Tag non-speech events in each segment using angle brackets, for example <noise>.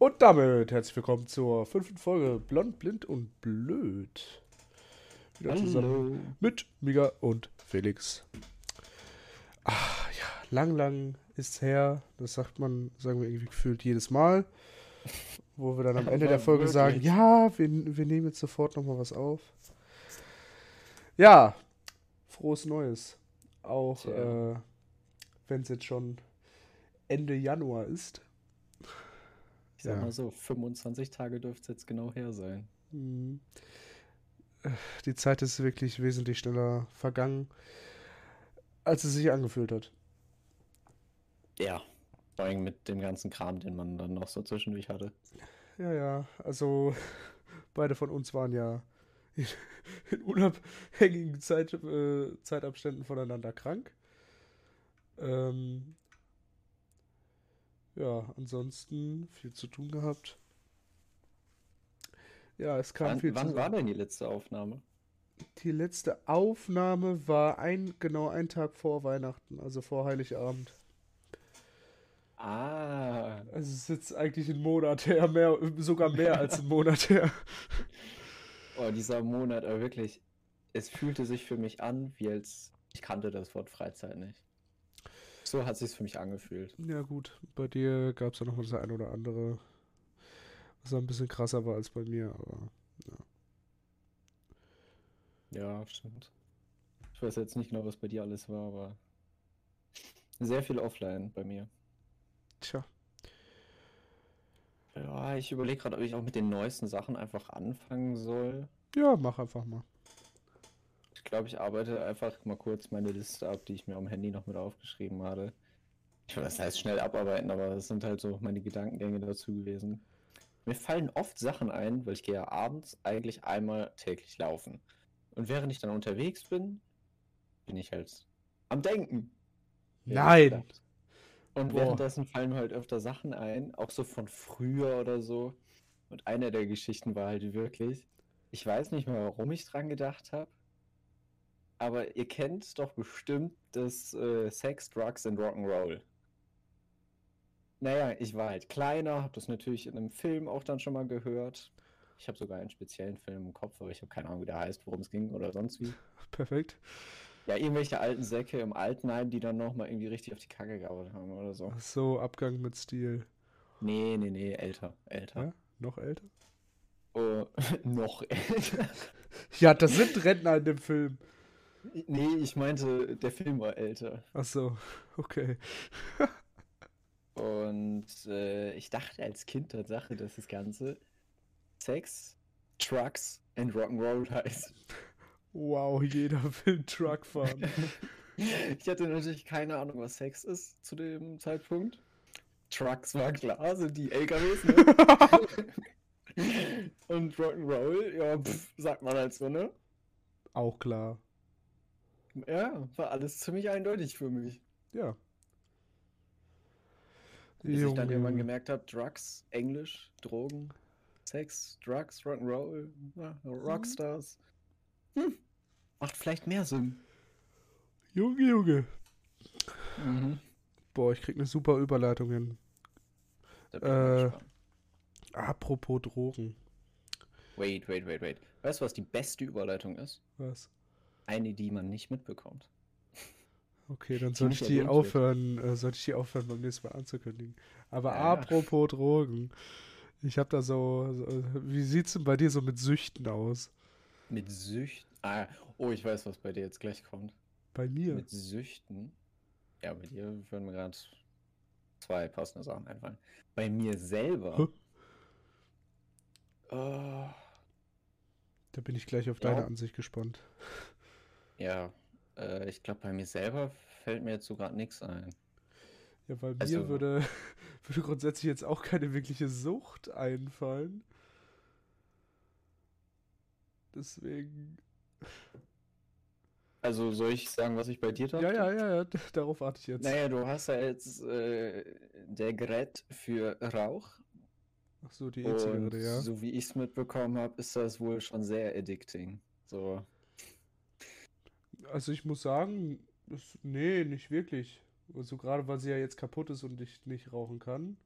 Und damit herzlich willkommen zur fünften Folge Blond, Blind und Blöd. Wieder zusammen mit Miga und Felix. Ach ja, lang, lang ist's her. Das sagt man, sagen wir irgendwie gefühlt jedes Mal. Wo wir dann am Ende der Folge wirklich? sagen, ja, wir, wir nehmen jetzt sofort nochmal was auf. Ja, frohes Neues. Auch Tja. äh, wenn es jetzt schon Ende Januar ist. Ich sag Ja. mal so, 25 Tage dürfte es jetzt genau her sein. Mhm. Die Zeit ist wirklich wesentlich schneller vergangen, als es sich angefühlt hat. Ja. Vor allem mit dem ganzen Kram, den man dann noch so zwischendurch hatte. Ja, ja, also <laughs> beide von uns waren ja in, <laughs> in unabhängigen Zeit, äh, Zeitabständen voneinander krank. Ähm, ja, ansonsten viel zu tun gehabt. Ja, es kam Wann, viel wann zusammen. war denn die letzte Aufnahme? Die letzte Aufnahme war ein, genau ein Tag vor Weihnachten, also vor Heiligabend. Ah. Also es ist jetzt eigentlich ein Monat her, mehr, sogar mehr als ein Monat her. <laughs> Oh, dieser Monat, aber wirklich, es fühlte sich für mich an, wie als ich kannte das Wort Freizeit nicht. So hat sich für mich angefühlt. Ja gut, bei dir gab es ja noch mal das eine oder andere, was ein bisschen krasser war als bei mir, aber Ja, stimmt. Ich weiß jetzt nicht genau, was bei dir alles war, aber sehr viel offline bei mir. tja, Ja, ich überlege gerade, ob ich auch mit den neuesten Sachen einfach anfangen soll. ja, mach einfach mal. Ich glaube, ich arbeite einfach mal kurz meine Liste ab, die ich mir am Handy noch mit aufgeschrieben hatte. Ich weiß, das heißt schnell abarbeiten, aber das sind halt so meine Gedankengänge dazu gewesen. Mir fallen oft Sachen ein, weil ich gehe ja abends eigentlich einmal täglich laufen. Und während ich dann unterwegs bin, bin ich halt am Denken. Nein! Und Boah. währenddessen fallen mir halt öfter Sachen ein, auch so von früher oder so. Und eine der Geschichten war halt wirklich, ich weiß nicht mehr, warum ich dran gedacht habe, aber ihr kennt doch bestimmt das äh, Sex, Drugs and Rock'n'Roll. Naja, ich war halt kleiner, habe das natürlich in einem Film auch dann schon mal gehört. Ich habe sogar einen speziellen Film im Kopf, aber ich habe keine Ahnung, wie der heißt, worum es ging oder sonst wie. <laughs> Perfekt. Ja, irgendwelche alten Säcke im Altenheim, die dann nochmal irgendwie richtig auf die Kacke gehauen haben oder so. Ach so, Abgang mit Stil. Nee, nee, nee, älter, älter. Ja? Noch älter? Oh, <laughs> noch älter. <laughs> Ja, das sind Rentner in dem Film. Nee, ich meinte, der Film war älter. Ach so, okay. Und äh, ich dachte als Kind Tatsache, dass das Ganze Sex, Trucks and Rock'n'Roll heißt. Wow, jeder will Truck fahren. <laughs> Ich hatte natürlich keine Ahnung, was Sex ist zu dem Zeitpunkt. Trucks war klar, sind die LKWs, ne? <laughs> Und Rock'n'Roll, ja, pff, sagt man halt so, ne? Auch klar. Ja, war alles ziemlich eindeutig für mich. Ja. Bis ich dann irgendwann gemerkt habe, Drugs, Englisch, Drogen, Sex, Drugs, Rock'n'Roll, Rockstars. Hm, macht vielleicht mehr Sinn. Junge, Junge. Mhm. Boah, ich krieg eine super Überleitung hin. Äh. Apropos Drogen. Wait, wait, wait, wait. Weißt du, was die beste Überleitung ist? Was? Eine, die man nicht mitbekommt. Okay, dann sollte ich die aufhören, äh, sollte ich die aufhören, beim nächsten Mal anzukündigen. Aber Ja. apropos Drogen. Ich habe da so, so, wie sieht's denn bei dir so mit Süchten aus? Mit Süchten. Ah, oh, ich weiß, was bei dir jetzt gleich kommt. Bei mir? Mit Süchten. Ja, bei dir würden mir gerade zwei passende Sachen einfallen. Bei mir selber. Hä? Oh, Da bin ich gleich auf Ja. deine Ansicht gespannt. Ja, äh, ich glaube, bei mir selber fällt mir jetzt so gerade nichts ein. Ja, weil mir Also- würde, <laughs> würde grundsätzlich jetzt auch keine wirkliche Sucht einfallen. Deswegen. Also soll ich sagen, was ich bei dir dachte? Ja, ja, ja, ja, <laughs> darauf warte ich jetzt. Naja, du hast ja jetzt äh, der Gerät für Rauch. Ach so, die E-Zigarette, ja. so wie ich es mitbekommen habe, ist das wohl schon sehr addicting. So. Also ich muss sagen, das, nee, nicht wirklich. Also gerade weil sie ja jetzt kaputt ist und ich nicht rauchen kann.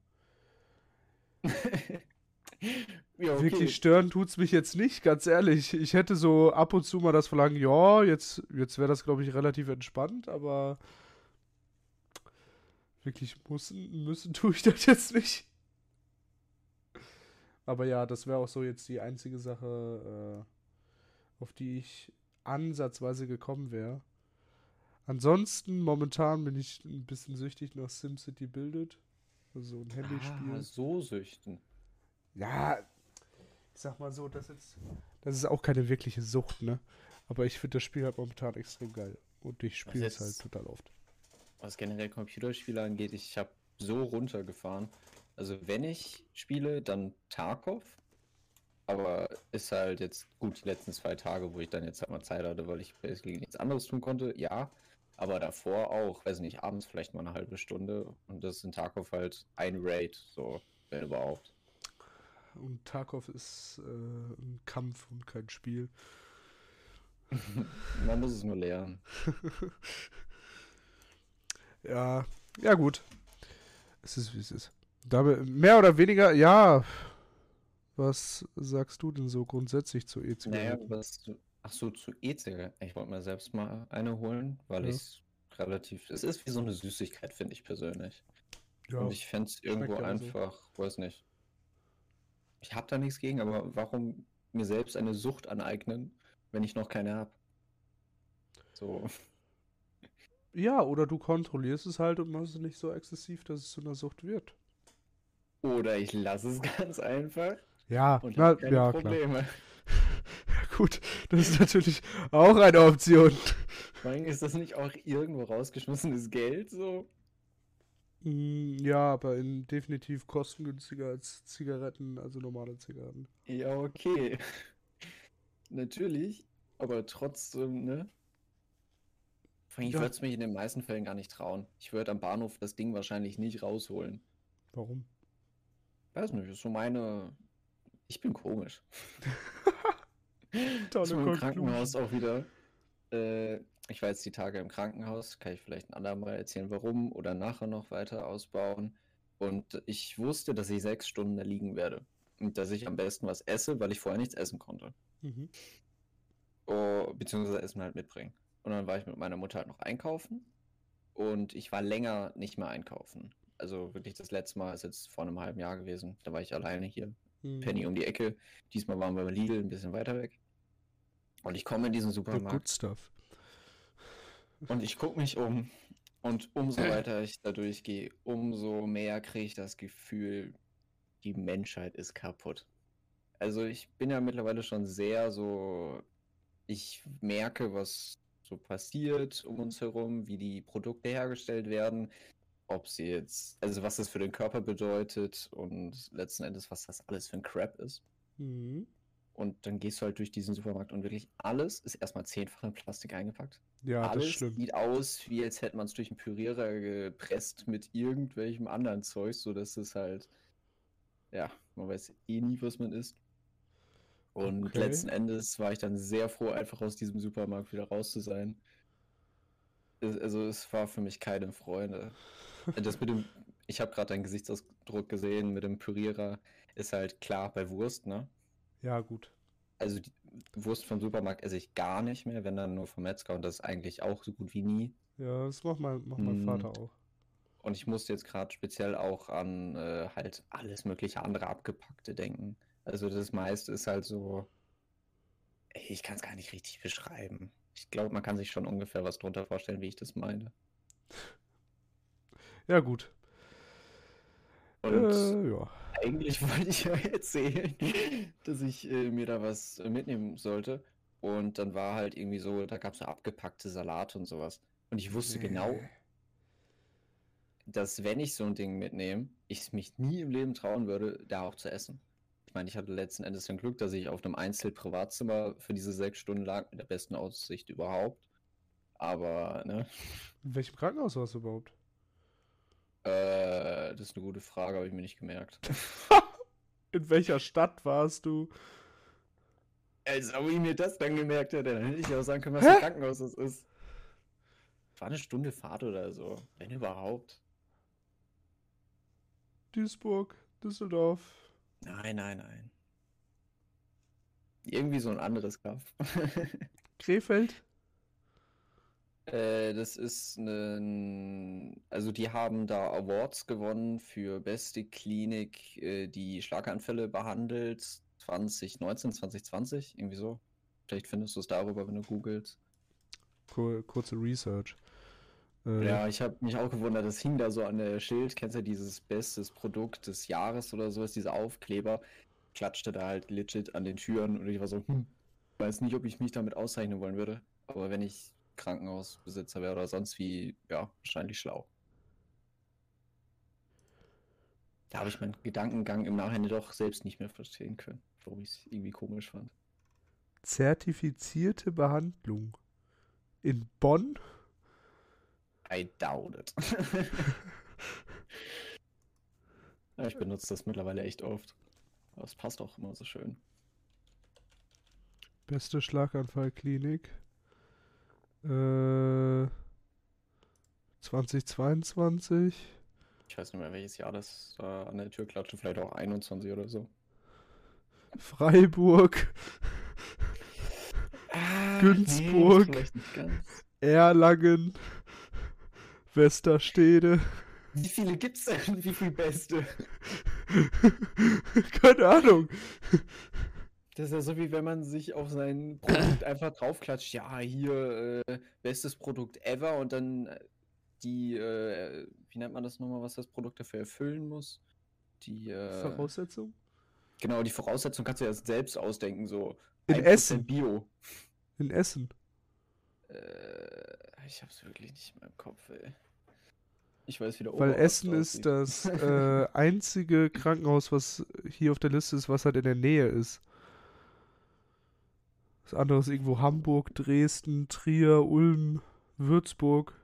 <laughs> ja, okay. Wirklich stören tut es mich jetzt nicht, ganz ehrlich. Ich hätte so ab und zu mal das Verlangen, ja, jetzt, jetzt wäre das, glaube ich, relativ entspannt, aber wirklich müssen, müssen tue ich <laughs> das jetzt nicht. Aber ja, das wäre auch so jetzt die einzige Sache, äh, auf die ich ansatzweise gekommen wäre. Ansonsten, momentan bin ich ein bisschen süchtig nach SimCity Bildet. Also ein Handyspiel. Ah, so süchten. Ja, ich sag mal so, das ist, das ist auch keine wirkliche Sucht, ne? Aber ich finde das Spiel halt momentan extrem geil. Und ich spiele es halt total oft. Was generell Computerspiele angeht, ich habe so runtergefahren. Also wenn ich spiele, dann Tarkov. Aber ist halt jetzt gut die letzten zwei Tage, wo ich dann jetzt halt mal Zeit hatte, weil ich basically nichts anderes tun konnte. Ja, aber davor auch, weiß nicht, abends vielleicht mal eine halbe Stunde und das ist in Tarkov halt ein Raid, so, wenn überhaupt. Und Tarkov ist äh, ein Kampf und kein Spiel. <laughs> Man muss es nur lernen. <laughs> ja, ja gut. Es ist wie es ist. Damit, mehr oder weniger, ja. Was sagst du denn so grundsätzlich zu E-Zigaretten? Naja, was, Ach so, zu E-Zigaretten. Ich wollte mir selbst mal eine holen, weil ja. ich relativ. Es ist wie so eine Süßigkeit, finde ich persönlich. Ja, Und ich fände es irgendwo einfach, so. weiß nicht. Ich habe da nichts gegen, aber warum mir selbst eine Sucht aneignen, wenn ich noch keine habe? So. Ja, oder du kontrollierst es halt und machst es nicht so exzessiv, dass es zu einer Sucht wird. Oder ich lasse es <laughs> ganz einfach. Ja, und na, ja, Probleme. Klar. <laughs> Gut, das ist natürlich auch eine Option. ist das nicht auch irgendwo rausgeschmissenes Geld so? Mm, ja, aber in definitiv kostengünstiger als Zigaretten, also normale Zigaretten. Ja, okay. Natürlich, aber trotzdem, ne? Ich ja. würde es mich in den meisten Fällen gar nicht trauen. Ich würde am Bahnhof das Ding wahrscheinlich nicht rausholen. Warum? Weiß nicht, ist so meine. Ich bin komisch. <laughs> Tolle Zum Krankenhaus auch wieder. Äh, ich war jetzt die Tage im Krankenhaus, kann ich vielleicht ein andermal erzählen, warum oder nachher noch weiter ausbauen. Und ich wusste, dass ich sechs Stunden da liegen werde. Und dass ich am besten was esse, weil ich vorher nichts essen konnte. Mhm. Oh, beziehungsweise Essen halt mitbringen. Und dann war ich mit meiner Mutter halt noch einkaufen. Und ich war länger nicht mehr einkaufen. Also wirklich das letzte Mal ist jetzt vor einem halben Jahr gewesen. Da war ich alleine hier. Mhm. Penny um die Ecke. Diesmal waren wir bei Lidl ein bisschen weiter weg. Und ich komme in diesen Supermarkt. Good stuff. Und ich gucke mich um. Und umso <clears throat> weiter ich da durchgehe, umso mehr kriege ich das Gefühl, die Menschheit ist kaputt. Also ich bin ja mittlerweile schon sehr so, ich merke, was so passiert um uns herum, wie die Produkte hergestellt werden, ob sie jetzt, also was das für den Körper bedeutet und letzten Endes, was das alles für ein Crap ist. Mhm. Und dann gehst du halt durch diesen Supermarkt und wirklich alles ist erstmal zehnfach in Plastik eingepackt. Ja, alles das stimmt. sieht aus, wie als hätte man es durch einen Pürierer gepresst mit irgendwelchem anderen Zeug, sodass es halt, ja, man weiß eh nie, was man isst. Und okay. letzten Endes war ich dann sehr froh, einfach aus diesem Supermarkt wieder raus zu sein. Also es war für mich keine Freunde. Das mit dem, ich habe gerade deinen Gesichtsausdruck gesehen mit dem Pürierer, ist halt klar bei Wurst, ne? Ja, gut. Also die Wurst vom Supermarkt esse ich gar nicht mehr, wenn dann nur vom Metzger und das ist eigentlich auch so gut wie nie. Ja, das macht mein, macht mein mm. Vater auch. Und ich musste jetzt gerade speziell auch an äh, halt alles mögliche andere abgepackte denken. Also das meiste ist halt so, ich kann es gar nicht richtig beschreiben. Ich glaube, man kann sich schon ungefähr was drunter vorstellen, wie ich das meine. Ja, gut. Und äh, ja eigentlich <laughs> wollte ich ja erzählen, dass ich äh, mir da was äh, mitnehmen sollte. Und dann war halt irgendwie so, da gab es so abgepackte Salate und sowas. Und ich wusste nee. genau, dass wenn ich so ein Ding mitnehme, ich es mich nie im Leben trauen würde, da auch zu essen. Ich meine, ich hatte letzten Endes ein Glück, dass ich auf einem Einzel-Privatzimmer für diese sechs Stunden lag, mit der besten Aussicht überhaupt. Aber, ne? In welchem Krankenhaus warst du überhaupt? Äh, das ist eine gute Frage, habe ich mir nicht gemerkt. <laughs> In welcher Stadt warst du? Als ob ich mir das dann gemerkt hätte, dann hätte ich auch sagen können, was Hä? ein Krankenhaus das ist. War eine Stunde Fahrt oder so, wenn überhaupt. Duisburg. Düsseldorf. Nein, nein, nein. Irgendwie so ein anderes Kaff. <laughs> Krefeld? Äh, das ist ein, also die haben da Awards gewonnen für beste Klinik, äh, die Schlaganfälle behandelt, 2019, 2020, irgendwie so. Vielleicht findest du es darüber, wenn du googelst. Kur kurze Research. Äh, ja, ich habe mich auch gewundert, das hing da so an der Schild. Kennst du ja dieses bestes Produkt des Jahres oder sowas, dieser Aufkleber? Klatschte da halt legit an den Türen und ich war so, hm, weiß nicht, ob ich mich damit auszeichnen wollen würde. Aber wenn ich Krankenhausbesitzer wäre oder sonst wie, ja, wahrscheinlich schlau. Da habe ich meinen Gedankengang im Nachhinein doch selbst nicht mehr verstehen können, warum ich es irgendwie komisch fand. Zertifizierte Behandlung in Bonn? I doubt it. <laughs> ja, ich benutze das mittlerweile echt oft. Aber es passt auch immer so schön. Beste Schlaganfallklinik. Äh, 2022. Ich weiß nicht mehr, welches Jahr das äh, an der Tür klatscht. Vielleicht auch 21 oder so. Freiburg. Ah, Günzburg. Nee, Erlangen. Westerstede. Wie viele gibt's denn? Wie viele Beste? <laughs> Keine Ahnung. Das ist ja so, wie wenn man sich auf sein Produkt <laughs> einfach draufklatscht. Ja, hier, äh, bestes Produkt ever und dann äh, die, äh, wie nennt man das nochmal, was das Produkt dafür erfüllen muss? Die äh, Voraussetzung? Genau, die Voraussetzung kannst du ja selbst ausdenken, so. In Essen. Bio. In Essen. Äh, ich hab's wirklich nicht mehr im Kopf, ey. Ich weiß wieder. Weil Essen ist das <laughs> äh, einzige Krankenhaus, was hier auf der Liste ist, was halt in der Nähe ist. Das andere ist irgendwo Hamburg, Dresden, Trier, Ulm, Würzburg.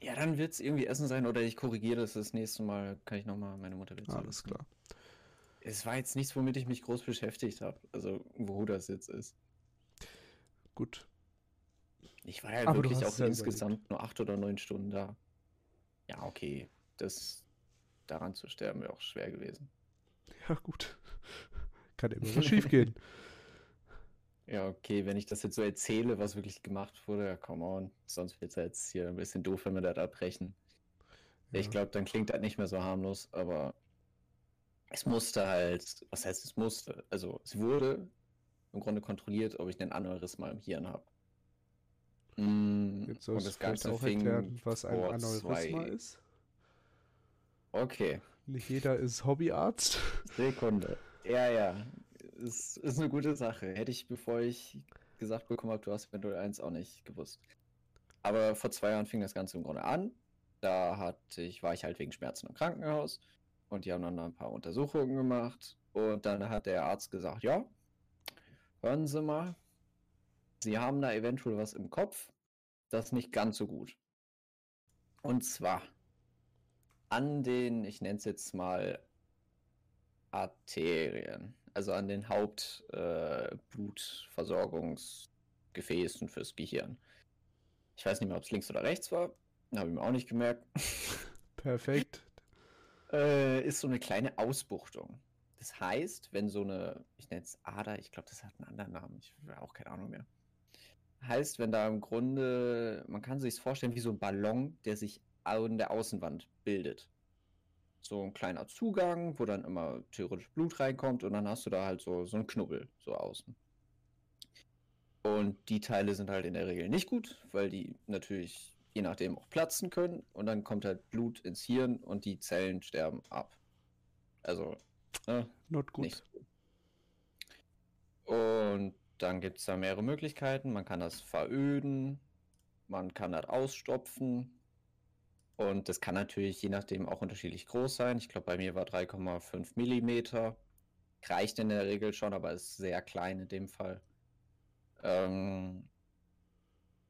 Ja, dann wird es irgendwie Essen sein oder ich korrigiere das das nächste Mal. Kann ich nochmal meine Mutter dazu Alles klar. Es war jetzt nichts, womit ich mich groß beschäftigt habe. Also, wo das jetzt ist. Gut. Ich war ja wirklich auch insgesamt überlebt. nur acht oder neun Stunden da. Ja, okay. Das daran zu sterben wäre auch schwer gewesen. Ja, gut. Kann immer was schief gehen. <laughs> Ja, okay, wenn ich das jetzt so erzähle, was wirklich gemacht wurde, ja, come on. Sonst wird es jetzt hier ein bisschen doof, wenn wir das abbrechen. Ja. Ich glaube, dann klingt das nicht mehr so harmlos, aber es musste halt, was heißt es musste? Also, es wurde im Grunde kontrolliert, ob ich einen Aneurysma im Hirn habe. Mm, jetzt sollst das Ganze auch erklären, was ein Aneurysma zwei. ist. Okay. Nicht jeder ist Hobbyarzt. Sekunde. Ja, ja. Ist, ist eine gute Sache. Hätte ich, bevor ich gesagt bekommen habe, du hast eventuell eins auch nicht gewusst. Aber vor zwei Jahren fing das Ganze im Grunde an. Da hatte ich, war ich halt wegen Schmerzen im Krankenhaus und die haben dann ein paar Untersuchungen gemacht. Und dann hat der Arzt gesagt, ja, hören Sie mal, Sie haben da eventuell was im Kopf, das nicht ganz so gut. Und zwar an den, ich nenne es jetzt mal Arterien, also an den Hauptblutversorgungsgefäßen äh, fürs Gehirn. Ich weiß nicht mehr, ob es links oder rechts war. Habe ich mir auch nicht gemerkt. <laughs> Perfekt. äh, ist so eine kleine Ausbuchtung. Das heißt, wenn so eine, ich nenne es Ader, ich glaube, das hat einen anderen Namen, ich habe auch keine Ahnung mehr. Heißt, wenn da im Grunde, man kann sich vorstellen wie so ein Ballon, der sich an der Außenwand bildet. So ein kleiner Zugang, wo dann immer theoretisch Blut reinkommt und dann hast du da halt so, so einen Knubbel so außen. Und die Teile sind halt in der Regel nicht gut, weil die natürlich je nachdem auch platzen können und dann kommt halt Blut ins Hirn und die Zellen sterben ab. Also, ne, Not gut. Nicht. Und dann gibt es da mehrere Möglichkeiten. Man kann das veröden, man kann das ausstopfen. Und das kann natürlich je nachdem auch unterschiedlich groß sein. Ich glaube, bei mir war 3,5 Millimeter. Reicht in der Regel schon, aber ist sehr klein in dem Fall. Ähm,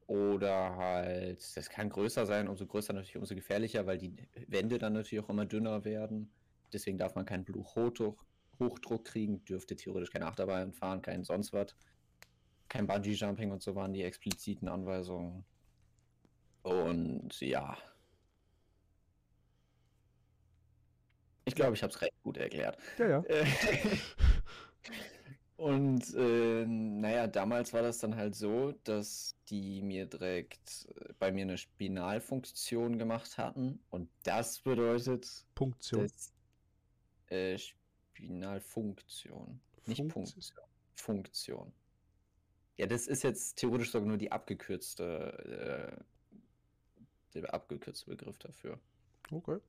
oder halt, das kann größer sein, umso größer natürlich, umso gefährlicher, weil die Wände dann natürlich auch immer dünner werden. Deswegen darf man keinen Bluthochdruck kriegen, dürfte theoretisch keine Achterbahn fahren, kein sonst was kein Bungee-Jumping und so waren die expliziten Anweisungen. Und ja. Ich glaube, ich habe es recht gut erklärt. Ja, ja. Äh, <laughs> Und äh, naja, damals war das dann halt so, dass die mir direkt äh, bei mir eine Spinalfunktion gemacht hatten. Und das bedeutet, Punktion. dass äh, Spinalfunktion, nicht Funktion. Punktion, Funktion. Ja, das ist jetzt theoretisch sogar nur die abgekürzte, äh, der abgekürzte Begriff dafür. Okay.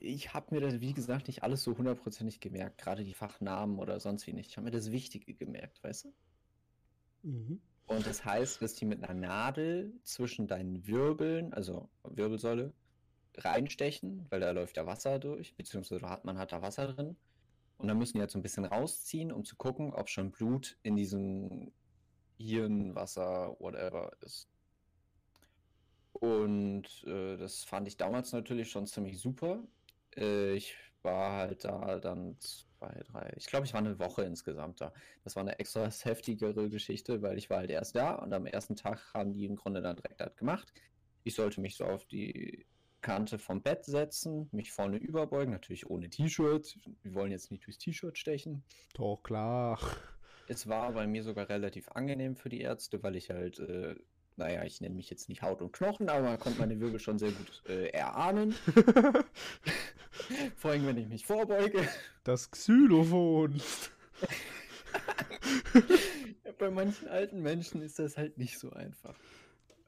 Ich habe mir das, wie gesagt, nicht alles so hundertprozentig gemerkt, gerade die Fachnamen oder sonst wie nicht. Ich habe mir das Wichtige gemerkt, weißt du? Mhm. Und das heißt, dass die mit einer Nadel zwischen deinen Wirbeln, also Wirbelsäule, reinstechen, weil da läuft ja Wasser durch, beziehungsweise hat, man hat da Wasser drin. Und dann müssen die halt so ein bisschen rausziehen, um zu gucken, ob schon Blut in diesem Hirn, Wasser, whatever ist. Und äh, das fand ich damals natürlich schon ziemlich super. Äh, ich war halt da dann zwei, drei, ich glaube, ich war eine Woche insgesamt da. Das war eine extra <laughs> heftigere Geschichte, weil ich war halt erst da und am ersten Tag haben die im Grunde dann direkt halt gemacht. Ich sollte mich so auf die Kante vom Bett setzen, mich vorne überbeugen, natürlich ohne T-Shirt. Wir wollen jetzt nicht durchs T-Shirt stechen. Doch, klar. Es war bei mir sogar relativ angenehm für die Ärzte, weil ich halt, äh, naja, ich nenne mich jetzt nicht Haut und Knochen, aber man konnte meine Wirbel schon sehr gut äh, erahnen. <laughs> Vor allem, wenn ich mich vorbeuge. Das Xylophon. Bei manchen alten Menschen ist das halt nicht so einfach.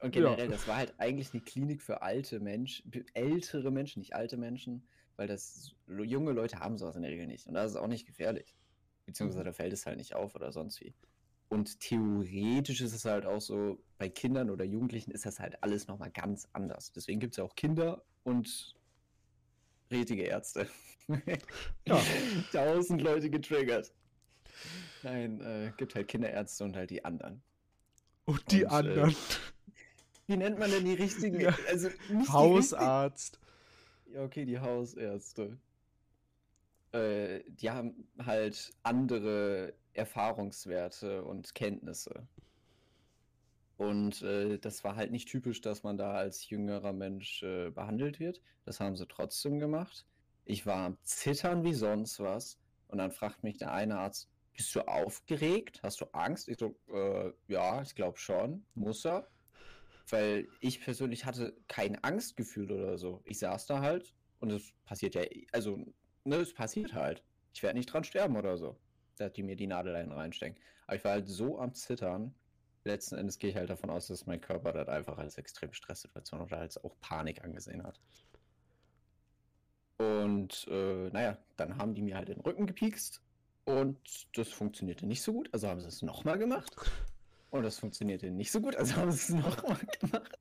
Und generell, Ja. das war halt eigentlich eine Klinik für alte Menschen, ältere Menschen, nicht alte Menschen, weil das junge Leute haben sowas in der Regel nicht. Und das ist auch nicht gefährlich. Beziehungsweise da fällt es halt nicht auf oder sonst wie. Und theoretisch ist es halt auch so, bei Kindern oder Jugendlichen ist das halt alles nochmal ganz anders. Deswegen gibt es ja auch Kinder und richtige Ärzte. Ja. <laughs> Tausend Leute getriggert. Nein, äh, gibt halt Kinderärzte und halt die anderen. Und die Und, äh, anderen. Wie nennt man denn die richtigen? Ja. Also die Hausarzt. richtigen- Ja, okay, die Hausärzte. Äh, die haben halt andere Erfahrungswerte und Kenntnisse. Und äh, das war halt nicht typisch, dass man da als jüngerer Mensch äh, behandelt wird. Das haben sie trotzdem gemacht. Ich war am Zittern wie sonst was. Und dann fragt mich der eine Arzt, bist du aufgeregt? Hast du Angst? Ich so, äh, ja, ich glaube schon. Muss er. Weil ich persönlich hatte kein Angstgefühl oder so. Ich saß da halt und es passiert ja, also, ne, es passiert halt. Ich werde nicht dran sterben oder so. Da die mir die Nadel einen reinstecken. Aber ich war halt so am Zittern. Letzten Endes gehe ich halt davon aus, dass mein Körper das einfach als extrem Stresssituation oder als auch Panik angesehen hat. Und äh, naja, dann haben die mir halt den Rücken gepiekst und das funktionierte nicht so gut, also haben sie es nochmal gemacht. Und das funktionierte nicht so gut, also haben sie es nochmal gemacht.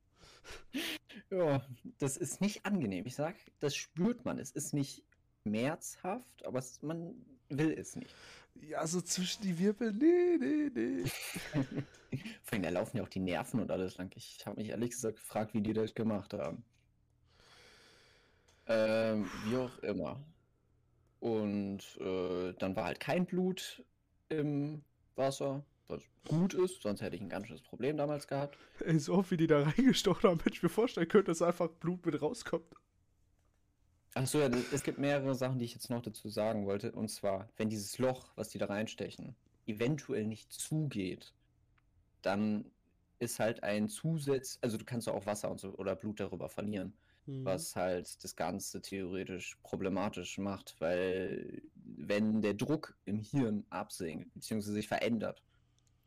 Ja, das ist nicht angenehm. Ich sag, das spürt man. Es ist nicht schmerzhaft, aber man will es nicht. Ja, so zwischen die Wirbel. Nee, nee, nee. <laughs> Vor allem, da laufen ja auch die Nerven und alles lang. Ich habe mich ehrlich gesagt gefragt, wie die das gemacht haben. Ähm, wie auch immer. Und äh, dann war halt kein Blut im Wasser, was gut ist, sonst hätte ich ein ganz schönes Problem damals gehabt. Ey, so oft wie die da reingestochen haben, hätte ich mir vorstellen können, dass einfach Blut mit rauskommt. Achso, ja, es gibt mehrere Sachen, die ich jetzt noch dazu sagen wollte. Und zwar, wenn dieses Loch, was die da reinstechen, eventuell nicht zugeht, dann ist halt ein Zusatz, also du kannst ja auch Wasser und so oder Blut darüber verlieren. Mhm. was halt das Ganze theoretisch problematisch macht, weil wenn der Druck im Hirn absinkt bzw. sich verändert,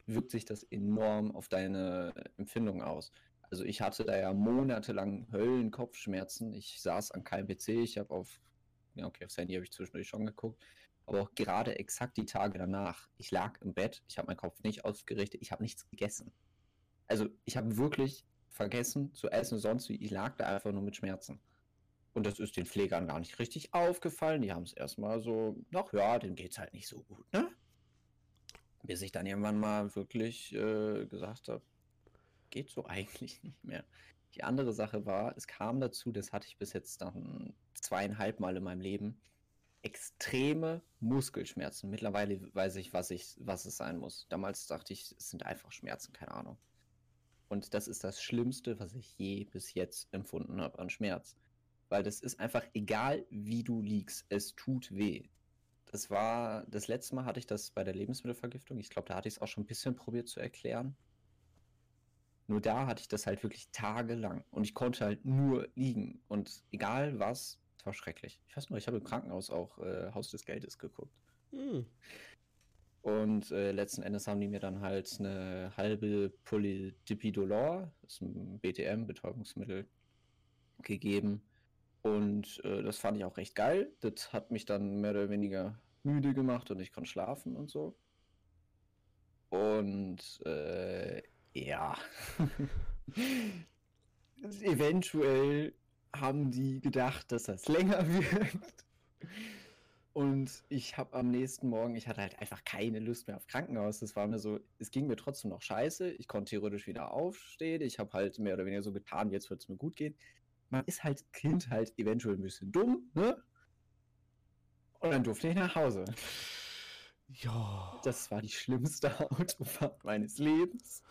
wirkt sich das enorm auf deine Empfindung aus. Also ich hatte da ja monatelang Höllenkopfschmerzen. Ich saß an keinem PC, ich habe auf, ja okay, aufs Handy habe ich zwischendurch schon geguckt, aber auch gerade exakt die Tage danach. Ich lag im Bett, ich habe meinen Kopf nicht ausgerichtet, ich habe nichts gegessen. Also ich habe wirklich vergessen zu essen, sonst wie. Ich lag da einfach nur mit Schmerzen. Und das ist den Pflegern gar nicht richtig aufgefallen. Die haben es erstmal so, ach ja, dem geht's halt nicht so gut, ne? Bis ich dann irgendwann mal wirklich äh, gesagt habe, geht so <laughs> eigentlich nicht mehr. Die andere Sache war, es kam dazu, das hatte ich bis jetzt dann zweieinhalb Mal in meinem Leben, extreme Muskelschmerzen. Mittlerweile weiß ich, was ich, was es sein muss. Damals dachte ich, es sind einfach Schmerzen, keine Ahnung. Und das ist das Schlimmste, was ich je bis jetzt empfunden habe an Schmerz. weil das ist einfach egal, wie du liegst, es tut weh. Das war, das letzte Mal hatte ich das bei der Lebensmittelvergiftung. Ich glaube, da hatte ich es auch schon ein bisschen probiert zu erklären. Nur da hatte ich das halt wirklich tagelang und ich konnte halt nur liegen und egal was, es war schrecklich. Ich weiß nur, ich habe im Krankenhaus auch äh, Haus des Geldes geguckt. Hm. Und äh, letzten Endes haben die mir dann halt eine halbe Polydipidolor, das ist ein BTM, Betäubungsmittel, gegeben. Und äh, das fand ich auch recht geil. Das hat mich dann mehr oder weniger müde gemacht und ich konnte schlafen und so. Und äh, ja. Eventuell haben die gedacht, dass das länger wird. Und ich habe am nächsten Morgen, ich hatte halt einfach keine Lust mehr auf Krankenhaus. Das war mir so, es ging mir trotzdem noch scheiße. Ich konnte theoretisch wieder aufstehen. Ich habe halt mehr oder weniger so getan, jetzt wird es mir gut gehen. Man ist halt Kind halt eventuell ein bisschen dumm, ne? Und dann durfte ich nach Hause. Ja. Das war die schlimmste <laughs> Autofahrt meines Lebens.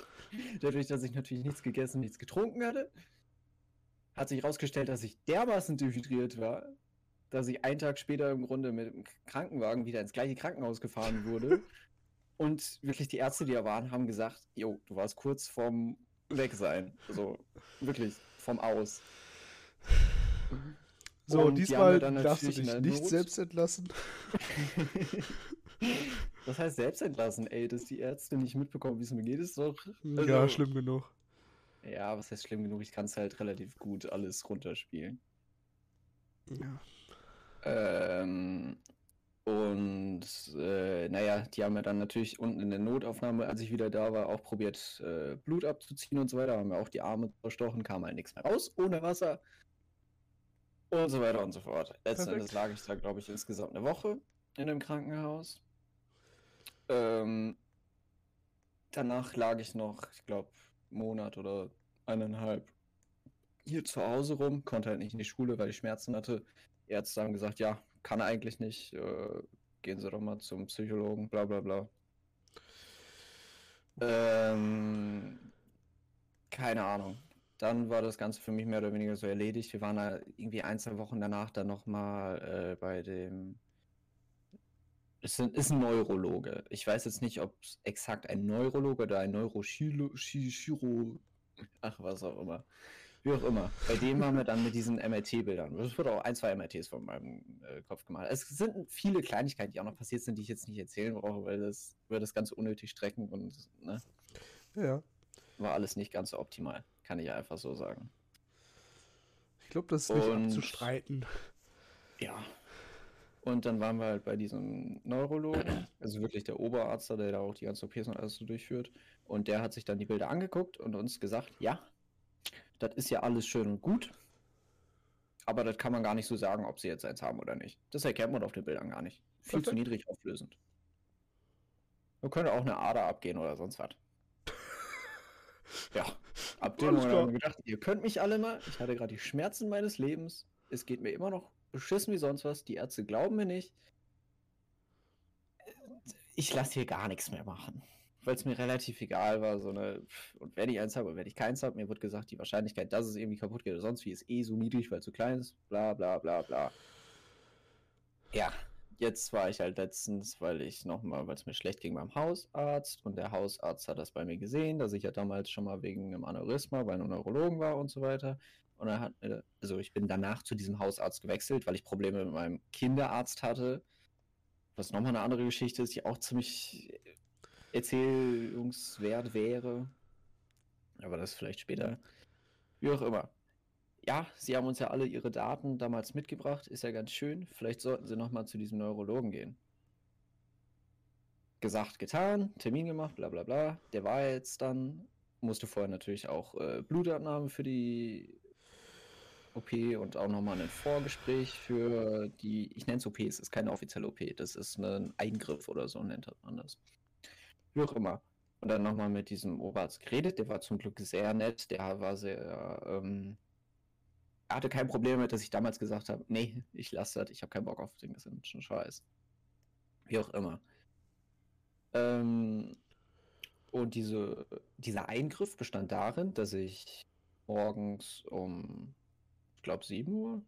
Dadurch, dass ich natürlich nichts gegessen, nichts getrunken hatte, hat sich herausgestellt, dass ich dermaßen dehydriert war, dass ich einen Tag später im Grunde mit dem Krankenwagen wieder ins gleiche Krankenhaus gefahren wurde. <laughs> Und wirklich die Ärzte, die da waren, haben gesagt, jo, du warst kurz vorm Wegsein. Also wirklich vom Aus. So, und diesmal darfst du dich nicht Not. selbst entlassen. <laughs> Was heißt selbst entlassen? Ey, dass die Ärzte nicht mitbekommen, wie es mir geht, ist doch. Also, ja, schlimm genug. Ja, was heißt schlimm genug? Ich kann es halt relativ gut alles runterspielen. Ja. Ähm, und äh, naja, die haben ja dann natürlich unten in der Notaufnahme, als ich wieder da war, auch probiert, äh, Blut abzuziehen und so weiter. Haben ja auch die Arme verstochen, kam halt nichts mehr raus, ohne Wasser. Und so weiter und so fort. Letztendlich lag ich da, glaube ich, insgesamt eine Woche in dem Krankenhaus. Ähm, danach lag ich noch, ich glaube, Monat oder eineinhalb hier zu Hause rum, konnte halt nicht in die Schule, weil ich Schmerzen hatte. Ärzte haben gesagt, ja, kann eigentlich nicht. Äh, gehen Sie doch mal zum Psychologen, bla bla bla. Ähm, keine Ahnung. Dann war das Ganze für mich mehr oder weniger so erledigt. Wir waren da irgendwie ein, zwei Wochen danach dann nochmal äh, bei dem. Es ist ein Neurologe. Ich weiß jetzt nicht, ob es exakt ein Neurologe oder ein Neurochiro. Ach, was auch immer. Wie auch immer. Bei dem haben wir dann mit diesen MRT-Bildern. Es wurde auch ein, zwei MRTs von meinem äh, Kopf gemacht. Es sind viele Kleinigkeiten, die auch noch passiert sind, die ich jetzt nicht erzählen brauche, weil das würde das Ganze unnötig strecken und ne? Ja. War alles nicht ganz so optimal, kann ich einfach so sagen. Ich glaube, das ist nicht und, abzustreiten. Ja. Und dann waren wir halt bei diesem Neurologen, also wirklich der Oberarzt, der da auch die ganzen OPs und alles so durchführt. Und der hat sich dann die Bilder angeguckt und uns gesagt, ja, das ist ja alles schön und gut. Aber das kann man gar nicht so sagen, ob sie jetzt eins haben oder nicht. Das erkennt man auf den Bildern gar nicht. Viel Perfekt. zu niedrig auflösend. Man könnte auch eine Ader abgehen oder sonst was. ja, ab dem Moment haben wir gedacht, ihr könnt mich alle mal. Ich hatte gerade die Schmerzen meines Lebens. Es geht mir immer noch beschissen wie sonst was. Die Ärzte glauben mir nicht. Ich lasse hier gar nichts mehr machen weil es mir relativ egal war, so eine, und wenn ich eins habe und wenn ich keins habe, mir wird gesagt, die Wahrscheinlichkeit, dass es irgendwie kaputt geht oder sonst wie, ist eh so niedrig, weil es zu klein ist, bla bla bla bla. Ja, jetzt war ich halt letztens, weil ich nochmal, weil es mir schlecht ging beim Hausarzt und der Hausarzt hat das bei mir gesehen, dass ich ja damals schon mal wegen einem Aneurysma bei einem Neurologen war und so weiter. Und er hat, also ich bin danach zu diesem Hausarzt gewechselt, weil ich Probleme mit meinem Kinderarzt hatte. Was nochmal eine andere Geschichte ist, die auch ziemlich erzählungswert wäre. Aber das vielleicht später. Wie auch immer. Ja, sie haben uns ja alle ihre Daten damals mitgebracht. Ist ja ganz schön. Vielleicht sollten sie nochmal zu diesem Neurologen gehen. Gesagt, getan, Termin gemacht, bla bla bla. Der war jetzt dann. Musste vorher natürlich auch äh, Blutabnahme für die OP und auch nochmal ein Vorgespräch für die, ich nenne es OP, es ist keine offizielle OP, das ist ein Eingriff oder so nennt man das wie auch immer. Und dann nochmal mit diesem Oberarzt geredet, der war zum Glück sehr nett, der war sehr, ähm, er hatte kein Problem damit, dass ich damals gesagt habe, nee, ich lasse das, ich habe keinen Bock auf den ganzen Scheiß. Wie auch immer. Ähm, und diese, dieser Eingriff bestand darin, dass ich morgens um, ich glaube, 7 Uhr,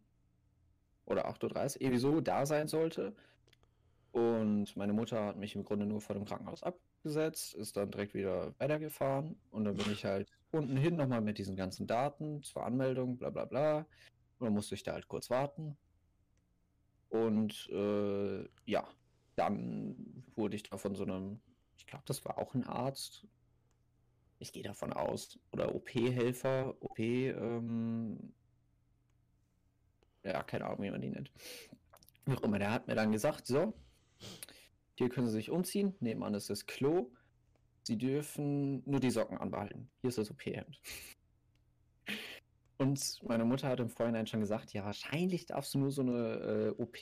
oder 8.30 Uhr irgendwie so da sein sollte. Und meine Mutter hat mich im Grunde nur vor dem Krankenhaus abgesetzt, ist dann direkt wieder weitergefahren. Und dann bin ich halt unten hin nochmal mit diesen ganzen Daten zur Anmeldung, bla bla bla. Und dann musste ich da halt kurz warten. Und äh, ja, dann wurde ich da von so einem, ich glaube, das war auch ein Arzt. Ich gehe davon aus. Oder OP-Helfer, OP, ähm, ja, keine Ahnung, wie man die nennt. Wie auch immer, der hat mir dann gesagt, so, hier können Sie sich umziehen, nebenan ist das Klo. Sie dürfen nur die Socken anbehalten. Hier ist das OP-Hemd. Und meine Mutter hat im Vorhinein schon gesagt, ja, wahrscheinlich darfst du nur so eine äh, OP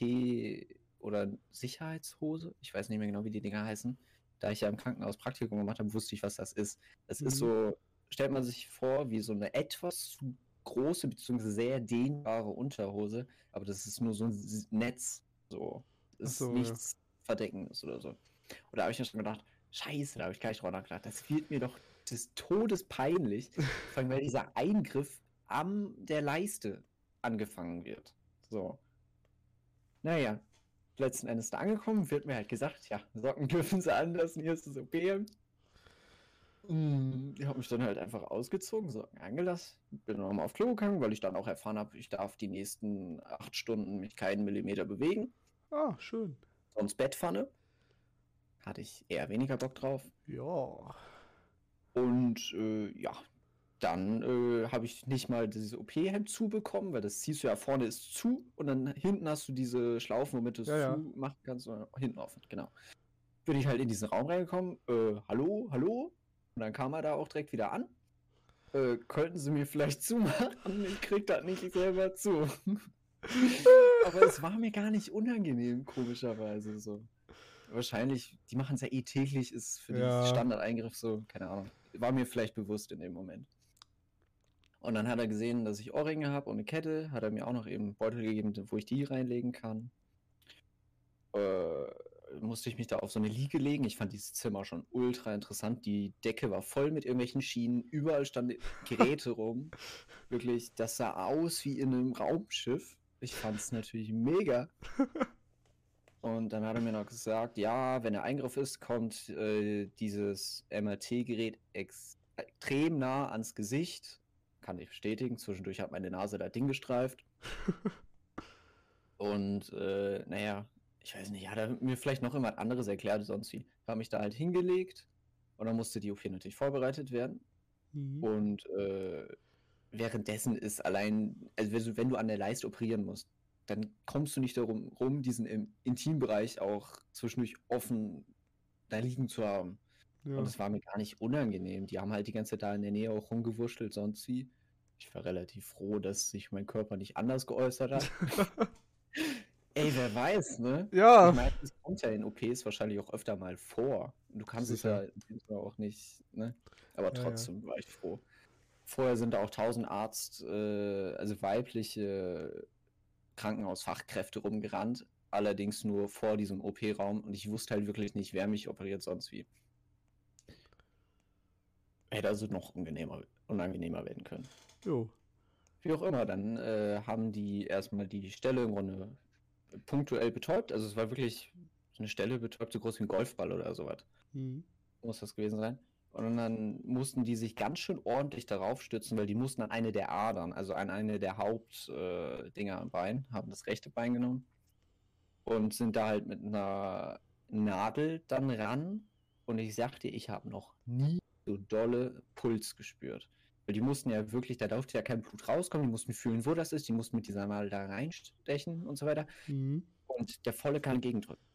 oder Sicherheitshose, ich weiß nicht mehr genau, wie die Dinger heißen. Da ich ja im Krankenhaus Praktikum gemacht habe, wusste ich, was das ist. Das mhm. ist so, stellt man sich vor, wie so eine etwas zu große bzw. sehr dehnbare Unterhose, aber das ist nur so ein Netz. So. Ist so, nichts ja. Verdeckendes oder so. Und da habe ich mir schon gedacht, scheiße, da habe ich gleich drüber nachgedacht. Das wird mir doch des Todes peinlich, <laughs> vor allem weil dieser Eingriff am der Leiste angefangen wird. So. Naja, letzten Endes da angekommen, wird mir halt gesagt, ja, Socken dürfen sie anlassen, hier ist das OP. Mm, ich habe mich dann halt einfach ausgezogen, Socken angelassen, bin nochmal auf Klo gegangen, weil ich dann auch erfahren habe, ich darf die nächsten acht Stunden mich keinen Millimeter bewegen. Ah, schön. Sonst Bettpfanne. Hatte ich eher weniger Bock drauf. Ja. Und äh, ja, dann äh, habe ich nicht mal dieses OP-Hemd zubekommen, weil das ziehst du ja vorne ist zu und dann hinten hast du diese Schlaufen, womit du es ja, zu ja. machen kannst, und hinten offen, genau. Bin ich halt in diesen Raum reingekommen, äh, hallo, hallo? Und dann kam er da auch direkt wieder an. Äh, könnten Sie mir vielleicht zumachen? Ich krieg das nicht selber zu. <laughs> Aber es war mir gar nicht unangenehm, komischerweise so. Wahrscheinlich, die machen es ja eh täglich, ist für ja. den Standardeingriff so, keine Ahnung. War mir vielleicht bewusst in dem Moment. Und dann hat er gesehen, dass ich Ohrringe habe und eine Kette, hat er mir auch noch eben einen Beutel gegeben, wo ich die reinlegen kann. Äh, musste ich mich da auf so eine Liege legen. Ich fand dieses Zimmer schon ultra interessant. Die Decke war voll mit irgendwelchen Schienen, überall standen <laughs> Geräte rum. Wirklich, das sah aus wie in einem Raumschiff. Ich fand es natürlich mega. Und dann hat er mir noch gesagt, ja, wenn der Eingriff ist, kommt äh, dieses MRT-Gerät extrem nah ans Gesicht kann ich bestätigen. Zwischendurch hat meine Nase da Ding gestreift. <laughs> Und äh, naja, ich weiß nicht, hat er mir vielleicht noch jemand anderes erklärt, sonst wie. Ich habe mich da halt hingelegt und dann musste die OP natürlich vorbereitet werden. Mhm. Und äh, währenddessen ist allein, also wenn du an der Leiste operieren musst, dann kommst du nicht darum rum, diesen im Intimbereich auch zwischendurch offen da liegen zu haben. Ja. Und das war mir gar nicht unangenehm. Die haben halt die ganze Zeit da in der Nähe auch rumgewurschtelt, sonst wie. Ich war relativ froh, dass sich mein Körper nicht anders geäußert hat. <laughs> Ey, wer weiß, ne? Ja. Ich meine, das kommt ja in OPs wahrscheinlich auch öfter mal vor. Du kannst Sicher. es ja auch nicht, ne? Aber trotzdem ja, ja. war ich froh. Vorher sind da auch tausend Arzt, äh, also weibliche Krankenhausfachkräfte rumgerannt. Allerdings nur vor diesem OP-Raum und ich wusste halt wirklich nicht, wer mich operiert, sonst wie. Hätte also noch unangenehmer, unangenehmer werden können. Jo. Wie auch immer, dann äh, haben die erstmal die Stelle im Grunde punktuell betäubt. Also es war wirklich eine Stelle betäubt, so groß wie ein Golfball oder sowas. Mhm. Muss das gewesen sein. Und dann mussten die sich ganz schön ordentlich darauf stützen, weil die mussten an eine der Adern, also an eine der Hauptdinger äh, am Bein, haben das rechte Bein genommen und sind da halt mit einer Nadel dann ran. Und ich sagte, ich habe noch nie so dolle Puls gespürt. Weil die mussten ja wirklich, da durfte ja kein Blut rauskommen, die mussten fühlen, wo das ist, die mussten mit dieser Nadel da reinstechen und so weiter. Mhm. Und der volle kann gegendrücken.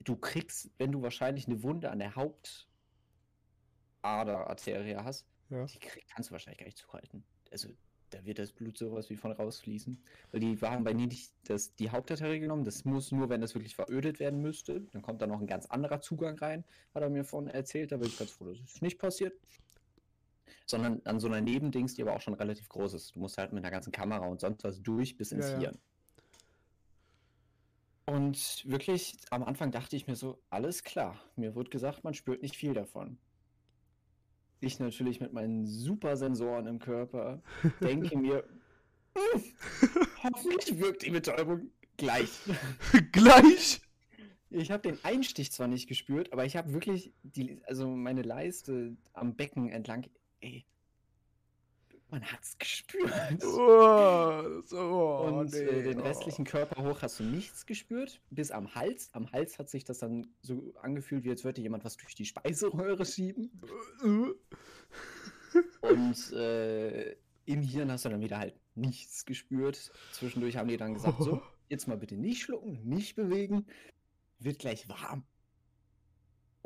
Du kriegst, wenn du wahrscheinlich eine Wunde an der Hauptaderarterie hast, ja. die krieg, kannst du wahrscheinlich gar nicht zuhalten. Also da wird das Blut sowas wie von rausfließen. Weil die waren bei mir nicht das, die Hauptarterie genommen. Das muss nur, wenn das wirklich verödet werden müsste. Dann kommt da noch ein ganz anderer Zugang rein, hat er mir von erzählt. Da bin ich ganz froh, dass es nicht passiert. Sondern an so einer Nebendings, die aber auch schon relativ groß ist. Du musst halt mit einer ganzen Kamera und sonst was durch bis ins ja, Hirn. Ja. Und wirklich, am Anfang dachte ich mir so, alles klar. Mir wurde gesagt, man spürt nicht viel davon. Ich natürlich mit meinen super Sensoren im Körper <laughs> denke mir, Hoffentlich wirkt die Betäubung gleich. <laughs> Gleich? Ich habe den Einstich zwar nicht gespürt, aber ich habe wirklich die, also meine Leiste am Becken entlang, ey, man hat's gespürt. Oh, so, oh, Und nee, äh, den oh. restlichen Körper hoch hast du nichts gespürt, bis am Hals. Am Hals hat sich das dann so angefühlt, wie als würde jemand was durch die Speiseröhre schieben. Und äh, im Hirn hast du dann wieder halt nichts gespürt. Zwischendurch haben die dann gesagt, so, <laughs> jetzt mal bitte nicht schlucken, nicht bewegen, wird gleich warm.